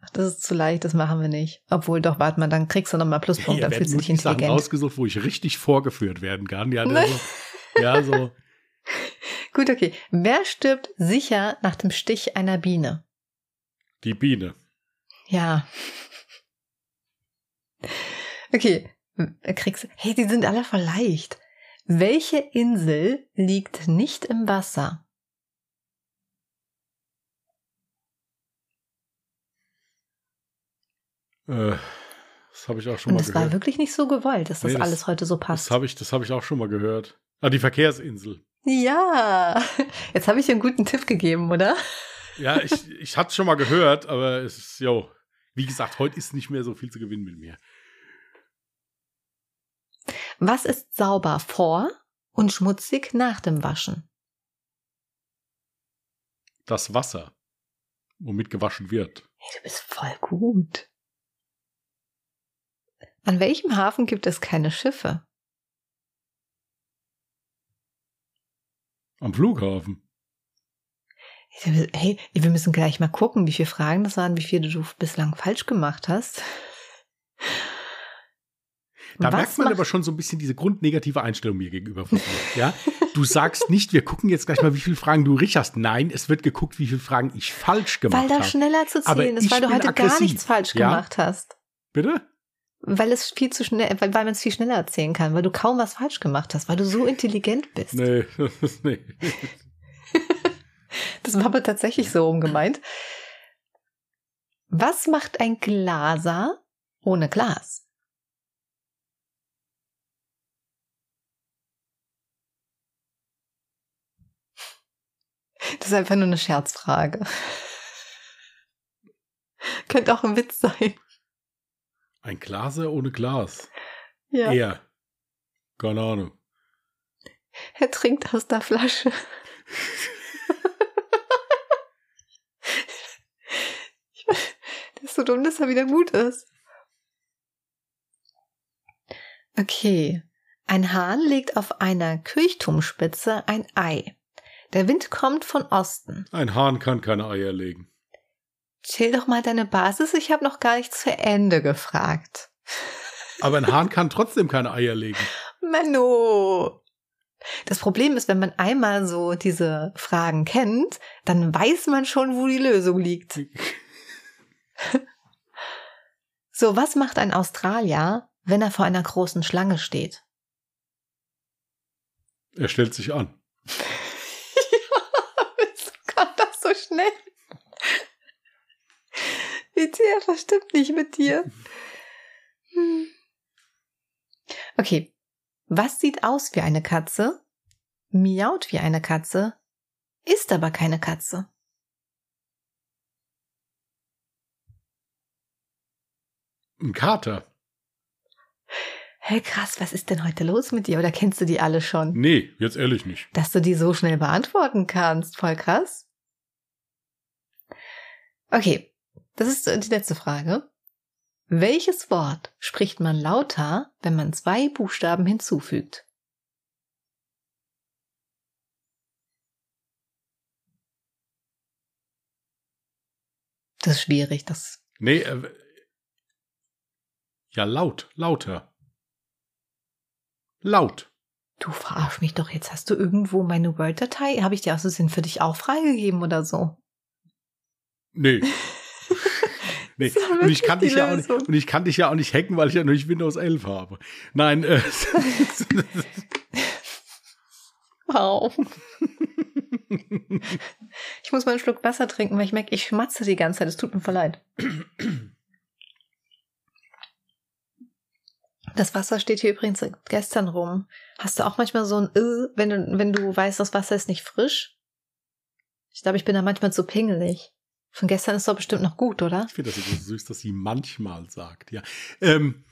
Ach, das ist zu leicht, das machen wir nicht. Obwohl, doch, warte mal, dann kriegst du nochmal Pluspunkt, dann fühlst du dich die Sachen intelligent. rausgesucht, wo ich richtig vorgeführt werden kann. Ja, Nein. so, ja, so. Gut, okay. Wer stirbt sicher nach dem Stich einer Biene? Die Biene. Ja. Okay, kriegst Hey, die sind alle voll leicht. Welche Insel liegt nicht im Wasser? Äh, das habe ich auch schon Und mal es war gehört. wirklich nicht so gewollt, dass das, Nee, das- alles heute so passt. Das habe ich, das habe ich auch schon mal gehört. Ah, die Verkehrsinsel. ja, jetzt habe ich dir einen guten Tipp gegeben, oder? Ja, ich, ich hatte es schon mal gehört, aber es ist, jo, wie gesagt, heute ist nicht mehr so viel zu gewinnen mit mir. Was ist sauber vor und schmutzig nach dem Waschen? Das Wasser, womit gewaschen wird. Hey, du bist voll gut. An welchem Hafen gibt es keine Schiffe? Am Flughafen. Hey, wir müssen gleich mal gucken, wie viele Fragen das waren, wie viele du bislang falsch gemacht hast. Da Was merkt man aber schon so ein bisschen diese grundnegative Einstellung mir gegenüber von dir. Ja? Du sagst nicht, wir gucken jetzt gleich mal, wie viele Fragen du richtig hast. Nein, es wird geguckt, wie viele Fragen ich falsch gemacht Weil da habe. schneller zu Aber zählen ist, weil du heute gar nichts falsch Ja? gemacht hast. Bitte? Weil es viel zu schnell, weil, weil man es viel schneller erzählen kann, weil du kaum was falsch gemacht hast, weil du so intelligent bist. Nee, nee. Das war aber tatsächlich so umgemeint. Was macht ein Glaser ohne Glas? Das ist einfach nur eine Scherzfrage. Könnte auch ein Witz sein. Ein Glaser ohne Glas. Ja. Er. Keine Ahnung. Er trinkt aus der Flasche. Ich, so dumm, dass er wieder gut ist. Okay. Ein Hahn legt auf einer Kirchturmspitze ein Ei. Der Wind kommt von Osten. Ein Hahn kann keine Eier legen. Chill doch mal deine Basis, ich habe noch gar nicht zu Ende gefragt. Aber ein Hahn kann trotzdem keine Eier legen. Menno. Das Problem ist, wenn man einmal so diese Fragen kennt, dann weiß man schon, wo die Lösung liegt. so, was macht ein Australier, wenn er vor einer großen Schlange steht? Er stellt sich an. ja, wieso kann das so schnell? WTF, was stimmt nicht mit dir? Hm. Okay. Was sieht aus wie eine Katze, miaut wie eine Katze, ist aber keine Katze? Ein Kater. Hey, krass, was ist denn heute los mit dir? Oder kennst du die alle schon? Nee, jetzt ehrlich nicht. Dass du die so schnell beantworten kannst. Voll krass. Okay, das ist die letzte Frage. Welches Wort spricht man lauter, wenn man zwei Buchstaben hinzufügt? Das ist schwierig, das. Nee, äh, ja, laut, lauter. Laut. Du verarsch mich doch, jetzt hast du irgendwo meine Word-Datei. Habe ich dir aus Sinn für dich auch freigegeben oder so? Nee. nee. Und ich kann dich ja auch nicht, und ich kann dich ja auch nicht hacken, weil ich ja noch nicht Windows 11 habe. Nein, äh, Wow. ich muss mal einen Schluck Wasser trinken, weil ich merke, ich schmatze die ganze Zeit. Es tut mir voll leid. Das Wasser steht hier übrigens gestern rum. Hast du auch manchmal so ein, äh, wenn du, wenn du weißt, das Wasser ist nicht frisch? Ich glaube, ich bin da manchmal zu pingelig. Von gestern ist doch bestimmt noch gut, oder? Ich finde das so süß, dass sie manchmal sagt, ja. Ähm,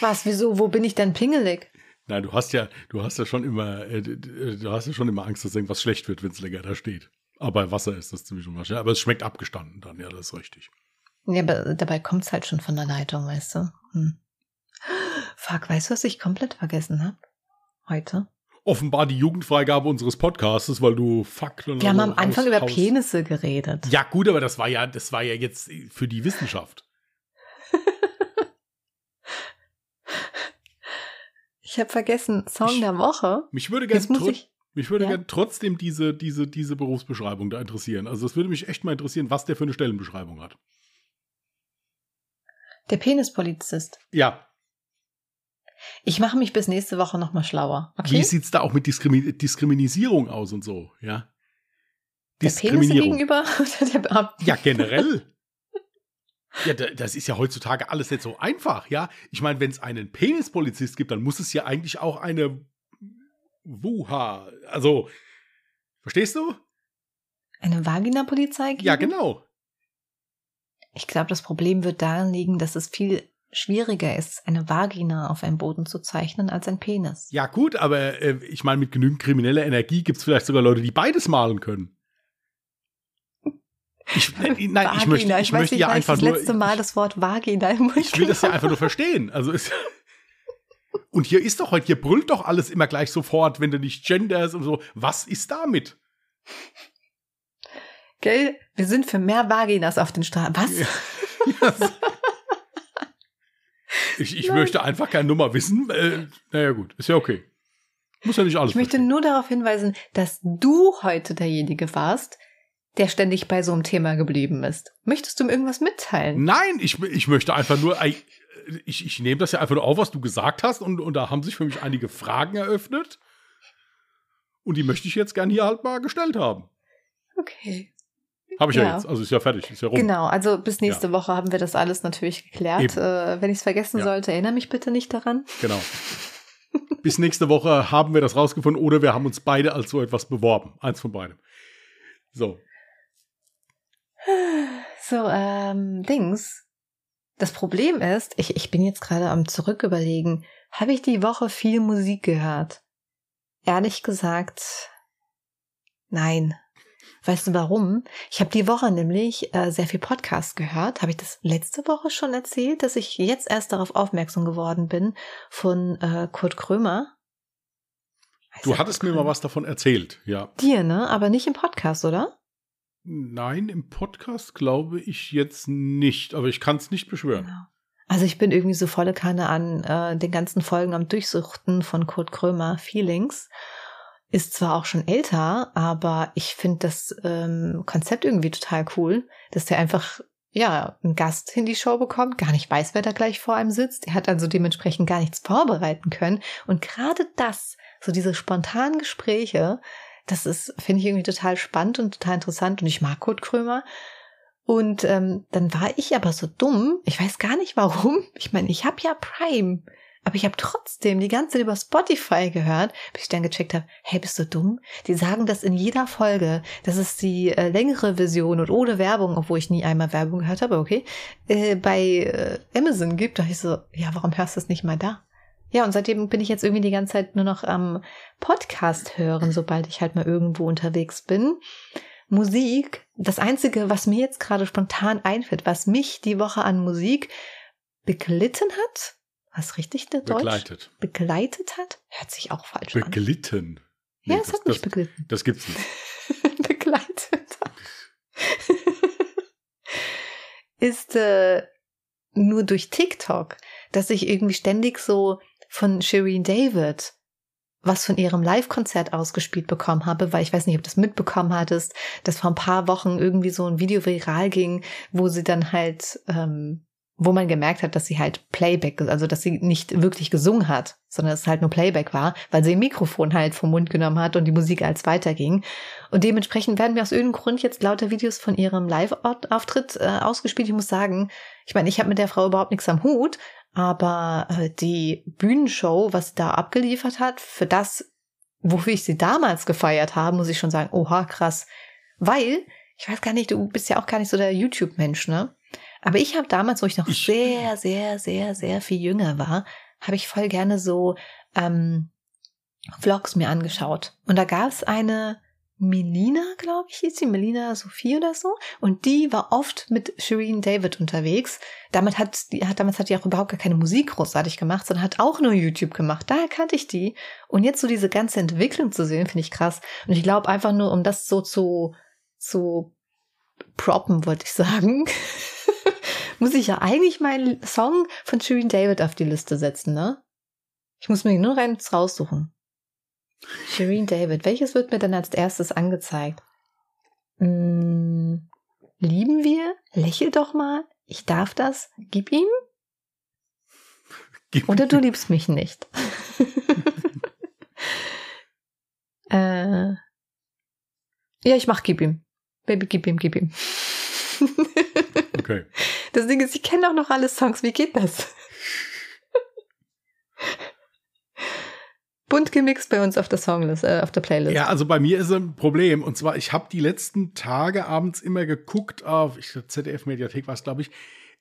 Was, wieso, wo bin ich denn pingelig? Nein, du hast ja, du hast ja schon immer, äh, du hast ja schon immer Angst, dass irgendwas schlecht wird, wenn es länger da steht. Aber bei Wasser ist das ziemlich unwahrscheinlich. Aber es schmeckt abgestanden dann, ja, das ist richtig. Ja, aber dabei kommt es halt schon von der Leitung, weißt du? Hm. Fuck, weißt du, was ich komplett vergessen habe? Heute? Offenbar die Jugendfreigabe unseres Podcasts, weil du fuck. Wir haben am Anfang über Penisse geredet. Ja, gut, aber das war ja, das war ja jetzt für die Wissenschaft. ich habe vergessen, Song ich, der Woche. Mich würde gerne mich würde ja? gern trotzdem diese, diese, diese Berufsbeschreibung da interessieren. Also es würde mich echt mal interessieren, was der für eine Stellenbeschreibung hat. Der Penispolizist. Ja, ich mache mich bis nächste Woche nochmal schlauer. Okay? Wie sieht's da auch mit Diskrimi Diskriminisierung aus und so, ja? Diskriminierung. Der Penis gegenüber? ja, generell. Ja, das ist ja heutzutage alles nicht so einfach, ja. Ich meine, wenn es einen Penispolizist gibt, dann muss es ja eigentlich auch eine Wuha, also, verstehst du? Eine Vagina-Polizei geben? Ja, genau. Ich glaube, das Problem wird darin liegen, dass es viel schwieriger ist, eine Vagina auf einem Boden zu zeichnen als ein Penis. Ja, gut, aber äh, ich meine, mit genügend krimineller Energie gibt es vielleicht sogar Leute, die beides malen können. Ich, nein, Vagina. ich möchte, ich, ich möchte ja einfach das nur. Das letzte Mal das Wort Vagina im Mund Ich will das ja einfach nur verstehen. Also ist, und hier ist doch heute, hier brüllt doch alles immer gleich sofort, wenn du nicht genders und so. Was ist damit? Gell? Wir sind für mehr Vaginas auf den Straßen. Was? Ja. Ja, ich, ich möchte einfach keine Nummer wissen. Äh, naja, gut, ist ja okay. Muss ja nicht alles. Ich möchte verstehen. nur darauf hinweisen, dass du heute derjenige warst, der ständig bei so einem Thema geblieben ist. Möchtest du mir irgendwas mitteilen? Nein, ich, ich möchte einfach nur, ich, ich nehme das ja einfach nur auf, was du gesagt hast und, und da haben sich für mich einige Fragen eröffnet. Und die möchte ich jetzt gern hier halt mal gestellt haben. Okay. Habe ich ja. ja. jetzt. Also ist ja fertig, ist ja rum. Genau, also bis nächste ja. Woche haben wir das alles natürlich geklärt. Äh, wenn ich es vergessen ja. sollte, erinnere mich bitte nicht daran. Genau. bis nächste Woche haben wir das rausgefunden oder wir haben uns beide als so etwas beworben. Eins von beidem. So. So, ähm, Dings. Das Problem ist, ich, ich bin jetzt gerade am Zurücküberlegen, habe ich die Woche viel Musik gehört? Ehrlich gesagt, nein. Weißt du warum? Ich habe die Woche nämlich äh, sehr viel Podcast gehört. Habe ich das letzte Woche schon erzählt, dass ich jetzt erst darauf aufmerksam geworden bin von äh, Kurt Krömer? Du hattest mir mal was davon erzählt, ja. Dir, ne? Aber nicht im Podcast, oder? Nein, im Podcast glaube ich jetzt nicht, aber ich kann es nicht beschwören. Genau. Also ich bin irgendwie so volle Kanne an äh, den ganzen Folgen am Durchsuchten von Kurt Krömer, Feelings. Ist zwar auch schon älter, aber ich finde das ähm, Konzept irgendwie total cool, dass der einfach ja, einen Gast in die Show bekommt, gar nicht weiß, wer da gleich vor einem sitzt. Er hat also dementsprechend gar nichts vorbereiten können. Und gerade das, so diese spontanen Gespräche, das ist, finde ich irgendwie total spannend und total interessant. Und ich mag Kurt Krömer. Und ähm, dann war ich aber so dumm. Ich weiß gar nicht warum. Ich meine, ich habe ja Prime. Aber ich habe trotzdem die ganze Zeit über Spotify gehört, bis ich dann gecheckt habe, hey, bist du dumm? Die sagen das in jeder Folge. Das ist die äh, längere Version und ohne Werbung, obwohl ich nie einmal Werbung gehört habe, okay, äh, bei äh, Amazon gibt. Da ich so, ja, warum hörst du das nicht mal da? Ja, und seitdem bin ich jetzt irgendwie die ganze Zeit nur noch am Podcast hören, sobald ich halt mal irgendwo unterwegs bin. Musik, das Einzige, was mir jetzt gerade spontan einfällt, was mich die Woche an Musik beglitten hat, was richtig der Deutsch? Begleitet. Begleitet hat? Hört sich auch falsch beglitten. an. Beglitten. Nee, ja, es hat mich das, beglitten. Das gibt's nicht. begleitet hat. ist äh, nur durch TikTok, dass ich irgendwie ständig so von Shireen David was von ihrem Live-Konzert ausgespielt bekommen habe, weil ich weiß nicht, ob du das mitbekommen hattest, dass vor ein paar Wochen irgendwie so ein Video viral ging, wo sie dann halt, ähm, wo man gemerkt hat, dass sie halt Playback, also dass sie nicht wirklich gesungen hat, sondern es halt nur Playback war, weil sie ein Mikrofon halt vom Mund genommen hat und die Musik als weiterging. Und dementsprechend werden mir aus irgendeinem Grund jetzt lauter Videos von ihrem Live-Auftritt äh, ausgespielt. Ich muss sagen, ich meine, ich habe mit der Frau überhaupt nichts am Hut, aber äh, die Bühnenshow, was sie da abgeliefert hat, für das, wofür ich sie damals gefeiert habe, muss ich schon sagen, oha, krass. Weil, ich weiß gar nicht, du bist ja auch gar nicht so der YouTube-Mensch, ne? Aber ich habe damals, wo ich noch ich, sehr, sehr, sehr, sehr viel jünger war, habe ich voll gerne so ähm, Vlogs mir angeschaut. Und da gab es eine Melina, glaube ich, hieß sie, Melina Sophie oder so. Und die war oft mit Shireen David unterwegs. Damit hat, die hat, damals hat die auch überhaupt gar keine Musik großartig gemacht, sondern hat auch nur YouTube gemacht. Daher kannte ich die. Und jetzt so diese ganze Entwicklung zu sehen, finde ich krass. Und ich glaube einfach nur, um das so zu, zu proppen, wollte ich sagen, muss ich ja eigentlich meinen Song von Shireen David auf die Liste setzen, ne? Ich muss mir nur eins raussuchen. Shireen David. Welches wird mir dann als erstes angezeigt? Hm, lieben wir? Lächel doch mal. Ich darf das. Gib ihm. Gib Oder du liebst mich nicht. äh, ja, ich mach gib ihm. Baby, gib ihm, gib ihm. okay. Das Ding ist, ich kenne auch noch alle Songs. Wie geht das? bunt gemixt bei uns auf der Songlist, äh, auf der Playlist. Ja, also bei mir ist ein Problem. Und zwar, ich habe die letzten Tage abends immer geguckt auf, ich ZDF-Mediathek war es, glaube ich,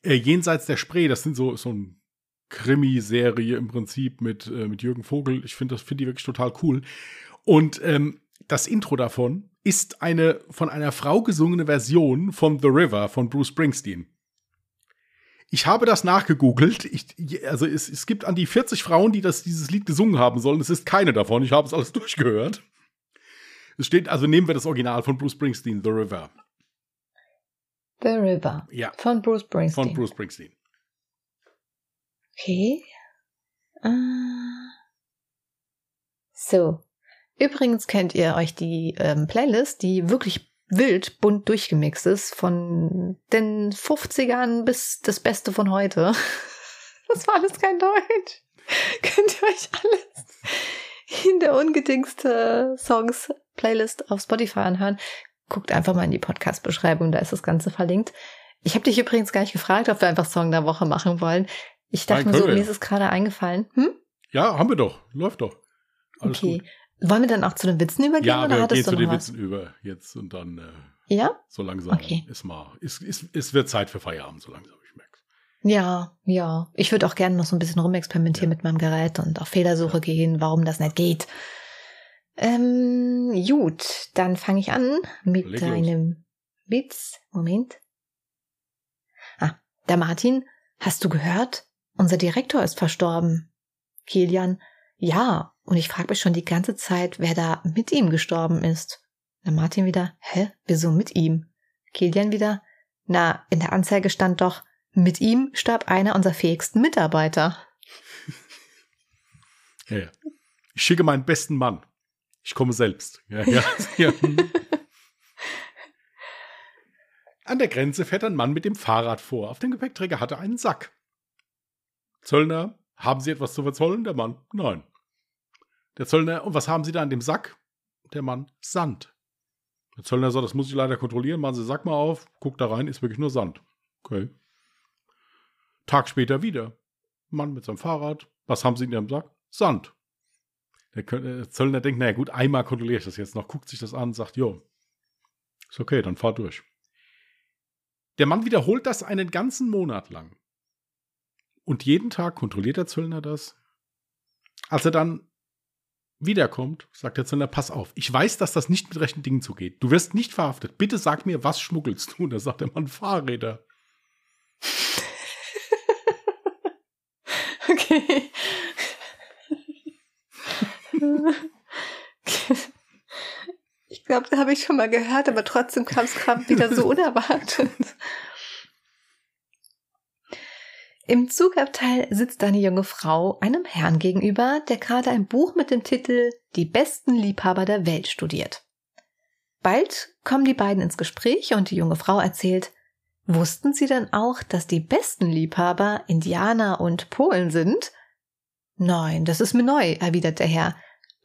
äh, Jenseits der Spree. Das sind so, so ein Krimi-Serie im Prinzip mit, äh, mit Jürgen Vogel. Ich finde das finde die wirklich total cool. Und ähm, das Intro davon ist eine von einer Frau gesungene Version von The River von Bruce Springsteen. Ich habe das nachgegoogelt. Ich, also es, es gibt an die 40 Frauen, die das, dieses Lied gesungen haben sollen. Es ist keine davon. Ich habe es alles durchgehört. Es steht, also nehmen wir das Original von Bruce Springsteen, The River. The River. Ja. Von Bruce Springsteen. Von Bruce Springsteen. Okay. Uh. So. Übrigens kennt ihr euch die ähm, Playlist, die wirklich wild bunt durchgemixt ist, von den 50ern bis das Beste von heute. Das war alles kein Deutsch. Könnt ihr euch alles in der ungedingste Songs Playlist auf Spotify anhören. Guckt einfach mal in die Podcast-Beschreibung, da ist das Ganze verlinkt. Ich habe dich übrigens gar nicht gefragt, ob wir einfach Song der Woche machen wollen. Ich dachte Nein, mir so, mir ist es gerade eingefallen. Hm? Ja, haben wir doch. Läuft doch. Alles okay. Gut. Wollen wir dann auch zu den Witzen übergehen? Ja, oder wir gehen zu den was? Witzen über jetzt und dann äh, ja? so langsam okay. ist mal, ist, ist, es wird Zeit für Feierabend, so langsam, ich merke Ja, ja. Ich würde auch gerne noch so ein bisschen rumexperimentieren ja. mit meinem Gerät und auf Fehlersuche ja. gehen, warum das nicht geht. Ähm, gut, dann fange ich an mit Leg deinem Witz. Moment. Ah, der Martin, hast du gehört? Unser Direktor ist verstorben. Kilian, ja, und ich frage mich schon die ganze Zeit, wer da mit ihm gestorben ist. Der Martin wieder, hä, wieso mit ihm? Kilian wieder, na, in der Anzeige stand doch, mit ihm starb einer unserer fähigsten Mitarbeiter. Ja, ja. Ich schicke meinen besten Mann. Ich komme selbst. Ja, ja, ja. An der Grenze fährt ein Mann mit dem Fahrrad vor. Auf dem Gepäckträger hat er einen Sack. Zöllner, haben Sie etwas zu verzollen? Der Mann, nein. Der Zöllner, und was haben Sie da an dem Sack? Der Mann, Sand. Der Zöllner sagt, das muss ich leider kontrollieren. Machen Sie den Sack mal auf, guckt da rein, ist wirklich nur Sand. Okay. Tag später wieder. Mann mit seinem Fahrrad. Was haben Sie in Ihrem Sack? Sand. Der äh, Zöllner denkt, naja gut, einmal kontrolliere ich das jetzt noch, guckt sich das an, sagt, jo, ist okay, dann fahr durch. Der Mann wiederholt das einen ganzen Monat lang. Und jeden Tag kontrolliert der Zöllner das. Als er dann wiederkommt, sagt der Zöllner, pass auf, ich weiß, dass das nicht mit rechten Dingen zugeht. Du wirst nicht verhaftet. Bitte sag mir, was schmuggelst du? Und da sagt der Mann, Fahrräder. Okay. Ich glaube, da habe ich schon mal gehört, aber trotzdem kam es gerade wieder so unerwartet. Im Zugabteil sitzt eine junge Frau einem Herrn gegenüber, der gerade ein Buch mit dem Titel Die besten Liebhaber der Welt studiert. Bald kommen die beiden ins Gespräch und die junge Frau erzählt, wussten Sie denn auch, dass die besten Liebhaber Indianer und Polen sind? Nein, das ist mir neu, erwidert der Herr.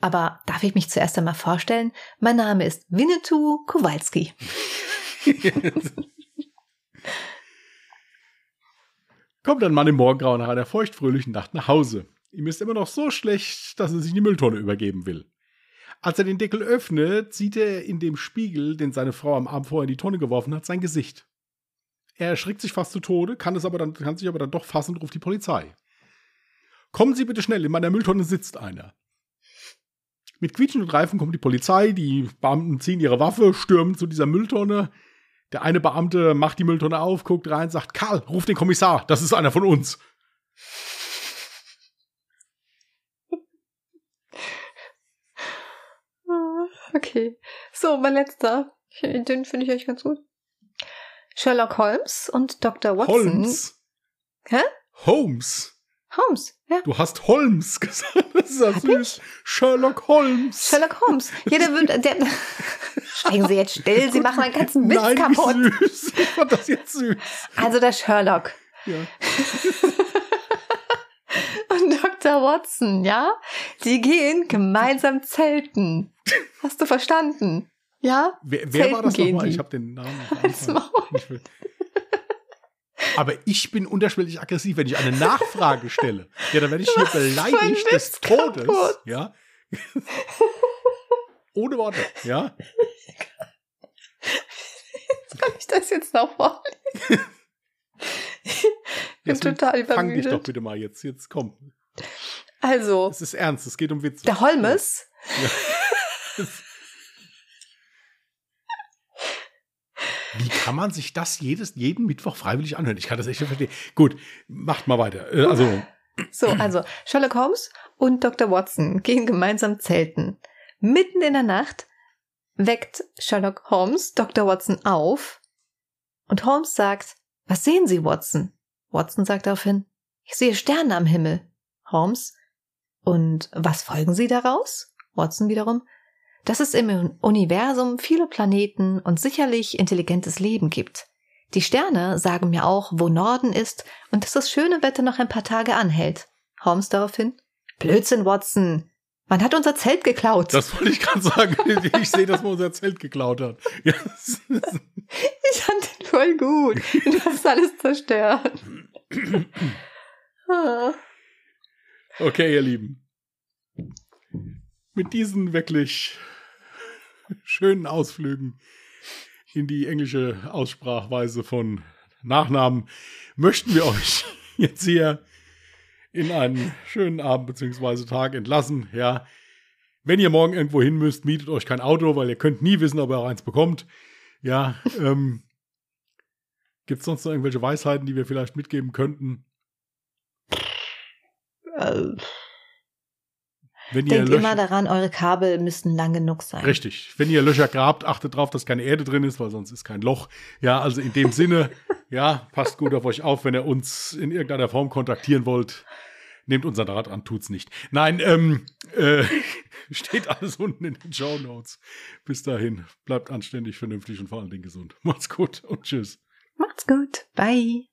Aber darf ich mich zuerst einmal vorstellen? Mein Name ist Winnetou Kowalski. Kommt ein Mann im Morgengrau nach einer feuchtfröhlichen Nacht nach Hause. Ihm ist immer noch so schlecht, dass er sich in die Mülltonne übergeben will. Als er den Deckel öffnet, sieht er in dem Spiegel, den seine Frau am Abend vorher in die Tonne geworfen hat, sein Gesicht. Er erschrickt sich fast zu Tode, kann, es aber dann, kann sich aber dann doch fassen und ruft die Polizei. Kommen Sie bitte schnell, in meiner Mülltonne sitzt einer. Mit quietschenden Reifen kommt die Polizei, die Beamten ziehen ihre Waffe, stürmen zu dieser Mülltonne. Der eine Beamte macht die Mülltonne auf, guckt rein, sagt, Karl, ruf den Kommissar, das ist einer von uns. Ah, Okay. So, mein letzter. Den finde ich echt ganz gut. Sherlock Holmes und Dr. Watson. Holmes. Hä? Holmes. Holmes, ja. Du hast Holmes gesagt. Das ist ja Hab süß. Sherlock Holmes. Sherlock Holmes. Jeder wird. Der, Schweigen Sie jetzt still, Sie machen meinen ganzen Witz Nein, kaputt. süß. Ich fand das jetzt süß. Also der Sherlock Ja. und Dr. Watson, ja? Die gehen gemeinsam zelten. Hast du verstanden? Ja? Wer, wer war das nochmal? Ich habe den Namen am Halt's Maul. Aber ich bin unterschwellig aggressiv, wenn ich eine Nachfrage stelle. Ja, dann werde ich hier beleidigt des Todes. kaputt. Ja. Ohne Worte. Ja. Kann ich das jetzt noch vorlesen? Ich bin Jetzt total Fang dich doch übermüdet. bitte mal jetzt. Jetzt komm. Also, Es ist ernst. Es geht um Witze. der Holmes Wie kann man sich das jedes, jeden Mittwoch freiwillig anhören? Ich kann das echt nicht verstehen. Gut, macht mal weiter. Äh, Also, So, also Sherlock Holmes und Dr. Watson gehen gemeinsam zelten. Mitten in der Nacht weckt Sherlock Holmes Dr. Watson auf und Holmes sagt, was sehen Sie, Watson? Watson sagt daraufhin, ich sehe Sterne am Himmel. Holmes, und was folgen Sie daraus? Watson wiederum, dass es im Universum viele Planeten und sicherlich intelligentes Leben gibt. Die Sterne sagen mir auch, wo Norden ist und dass das schöne Wetter noch ein paar Tage anhält. Holmes daraufhin. Blödsinn, Watson. Man hat unser Zelt geklaut. das wollte ich gerade sagen. Ich sehe, dass man unser Zelt geklaut hat. Ist- ich fand den voll gut. Du hast alles zerstört. Okay, ihr Lieben. Mit diesen wirklich schönen Ausflügen in die englische Aussprachweise von Nachnamen möchten wir euch jetzt hier in einen schönen Abend bzw. Tag entlassen. Ja, wenn ihr morgen irgendwo hin müsst, mietet euch kein Auto, weil ihr könnt nie wissen, ob ihr auch eins bekommt. Ja, ähm, gibt es sonst noch irgendwelche Weisheiten, die wir vielleicht mitgeben könnten? Wenn ihr denkt Löcher, immer daran, eure Kabel müssten lang genug sein. richtig, wenn ihr Löcher grabt, achtet drauf, dass keine Erde drin ist, weil sonst ist kein Loch. Ja, also in dem Sinne, ja, passt gut auf euch auf, wenn ihr uns in irgendeiner Form kontaktieren wollt. Nehmt unser Draht an, tut's nicht. Nein, ähm, äh, steht alles unten in den Show Notes. Bis dahin, bleibt anständig, vernünftig und vor allen Dingen gesund. Macht's gut und tschüss. Macht's gut. Bye.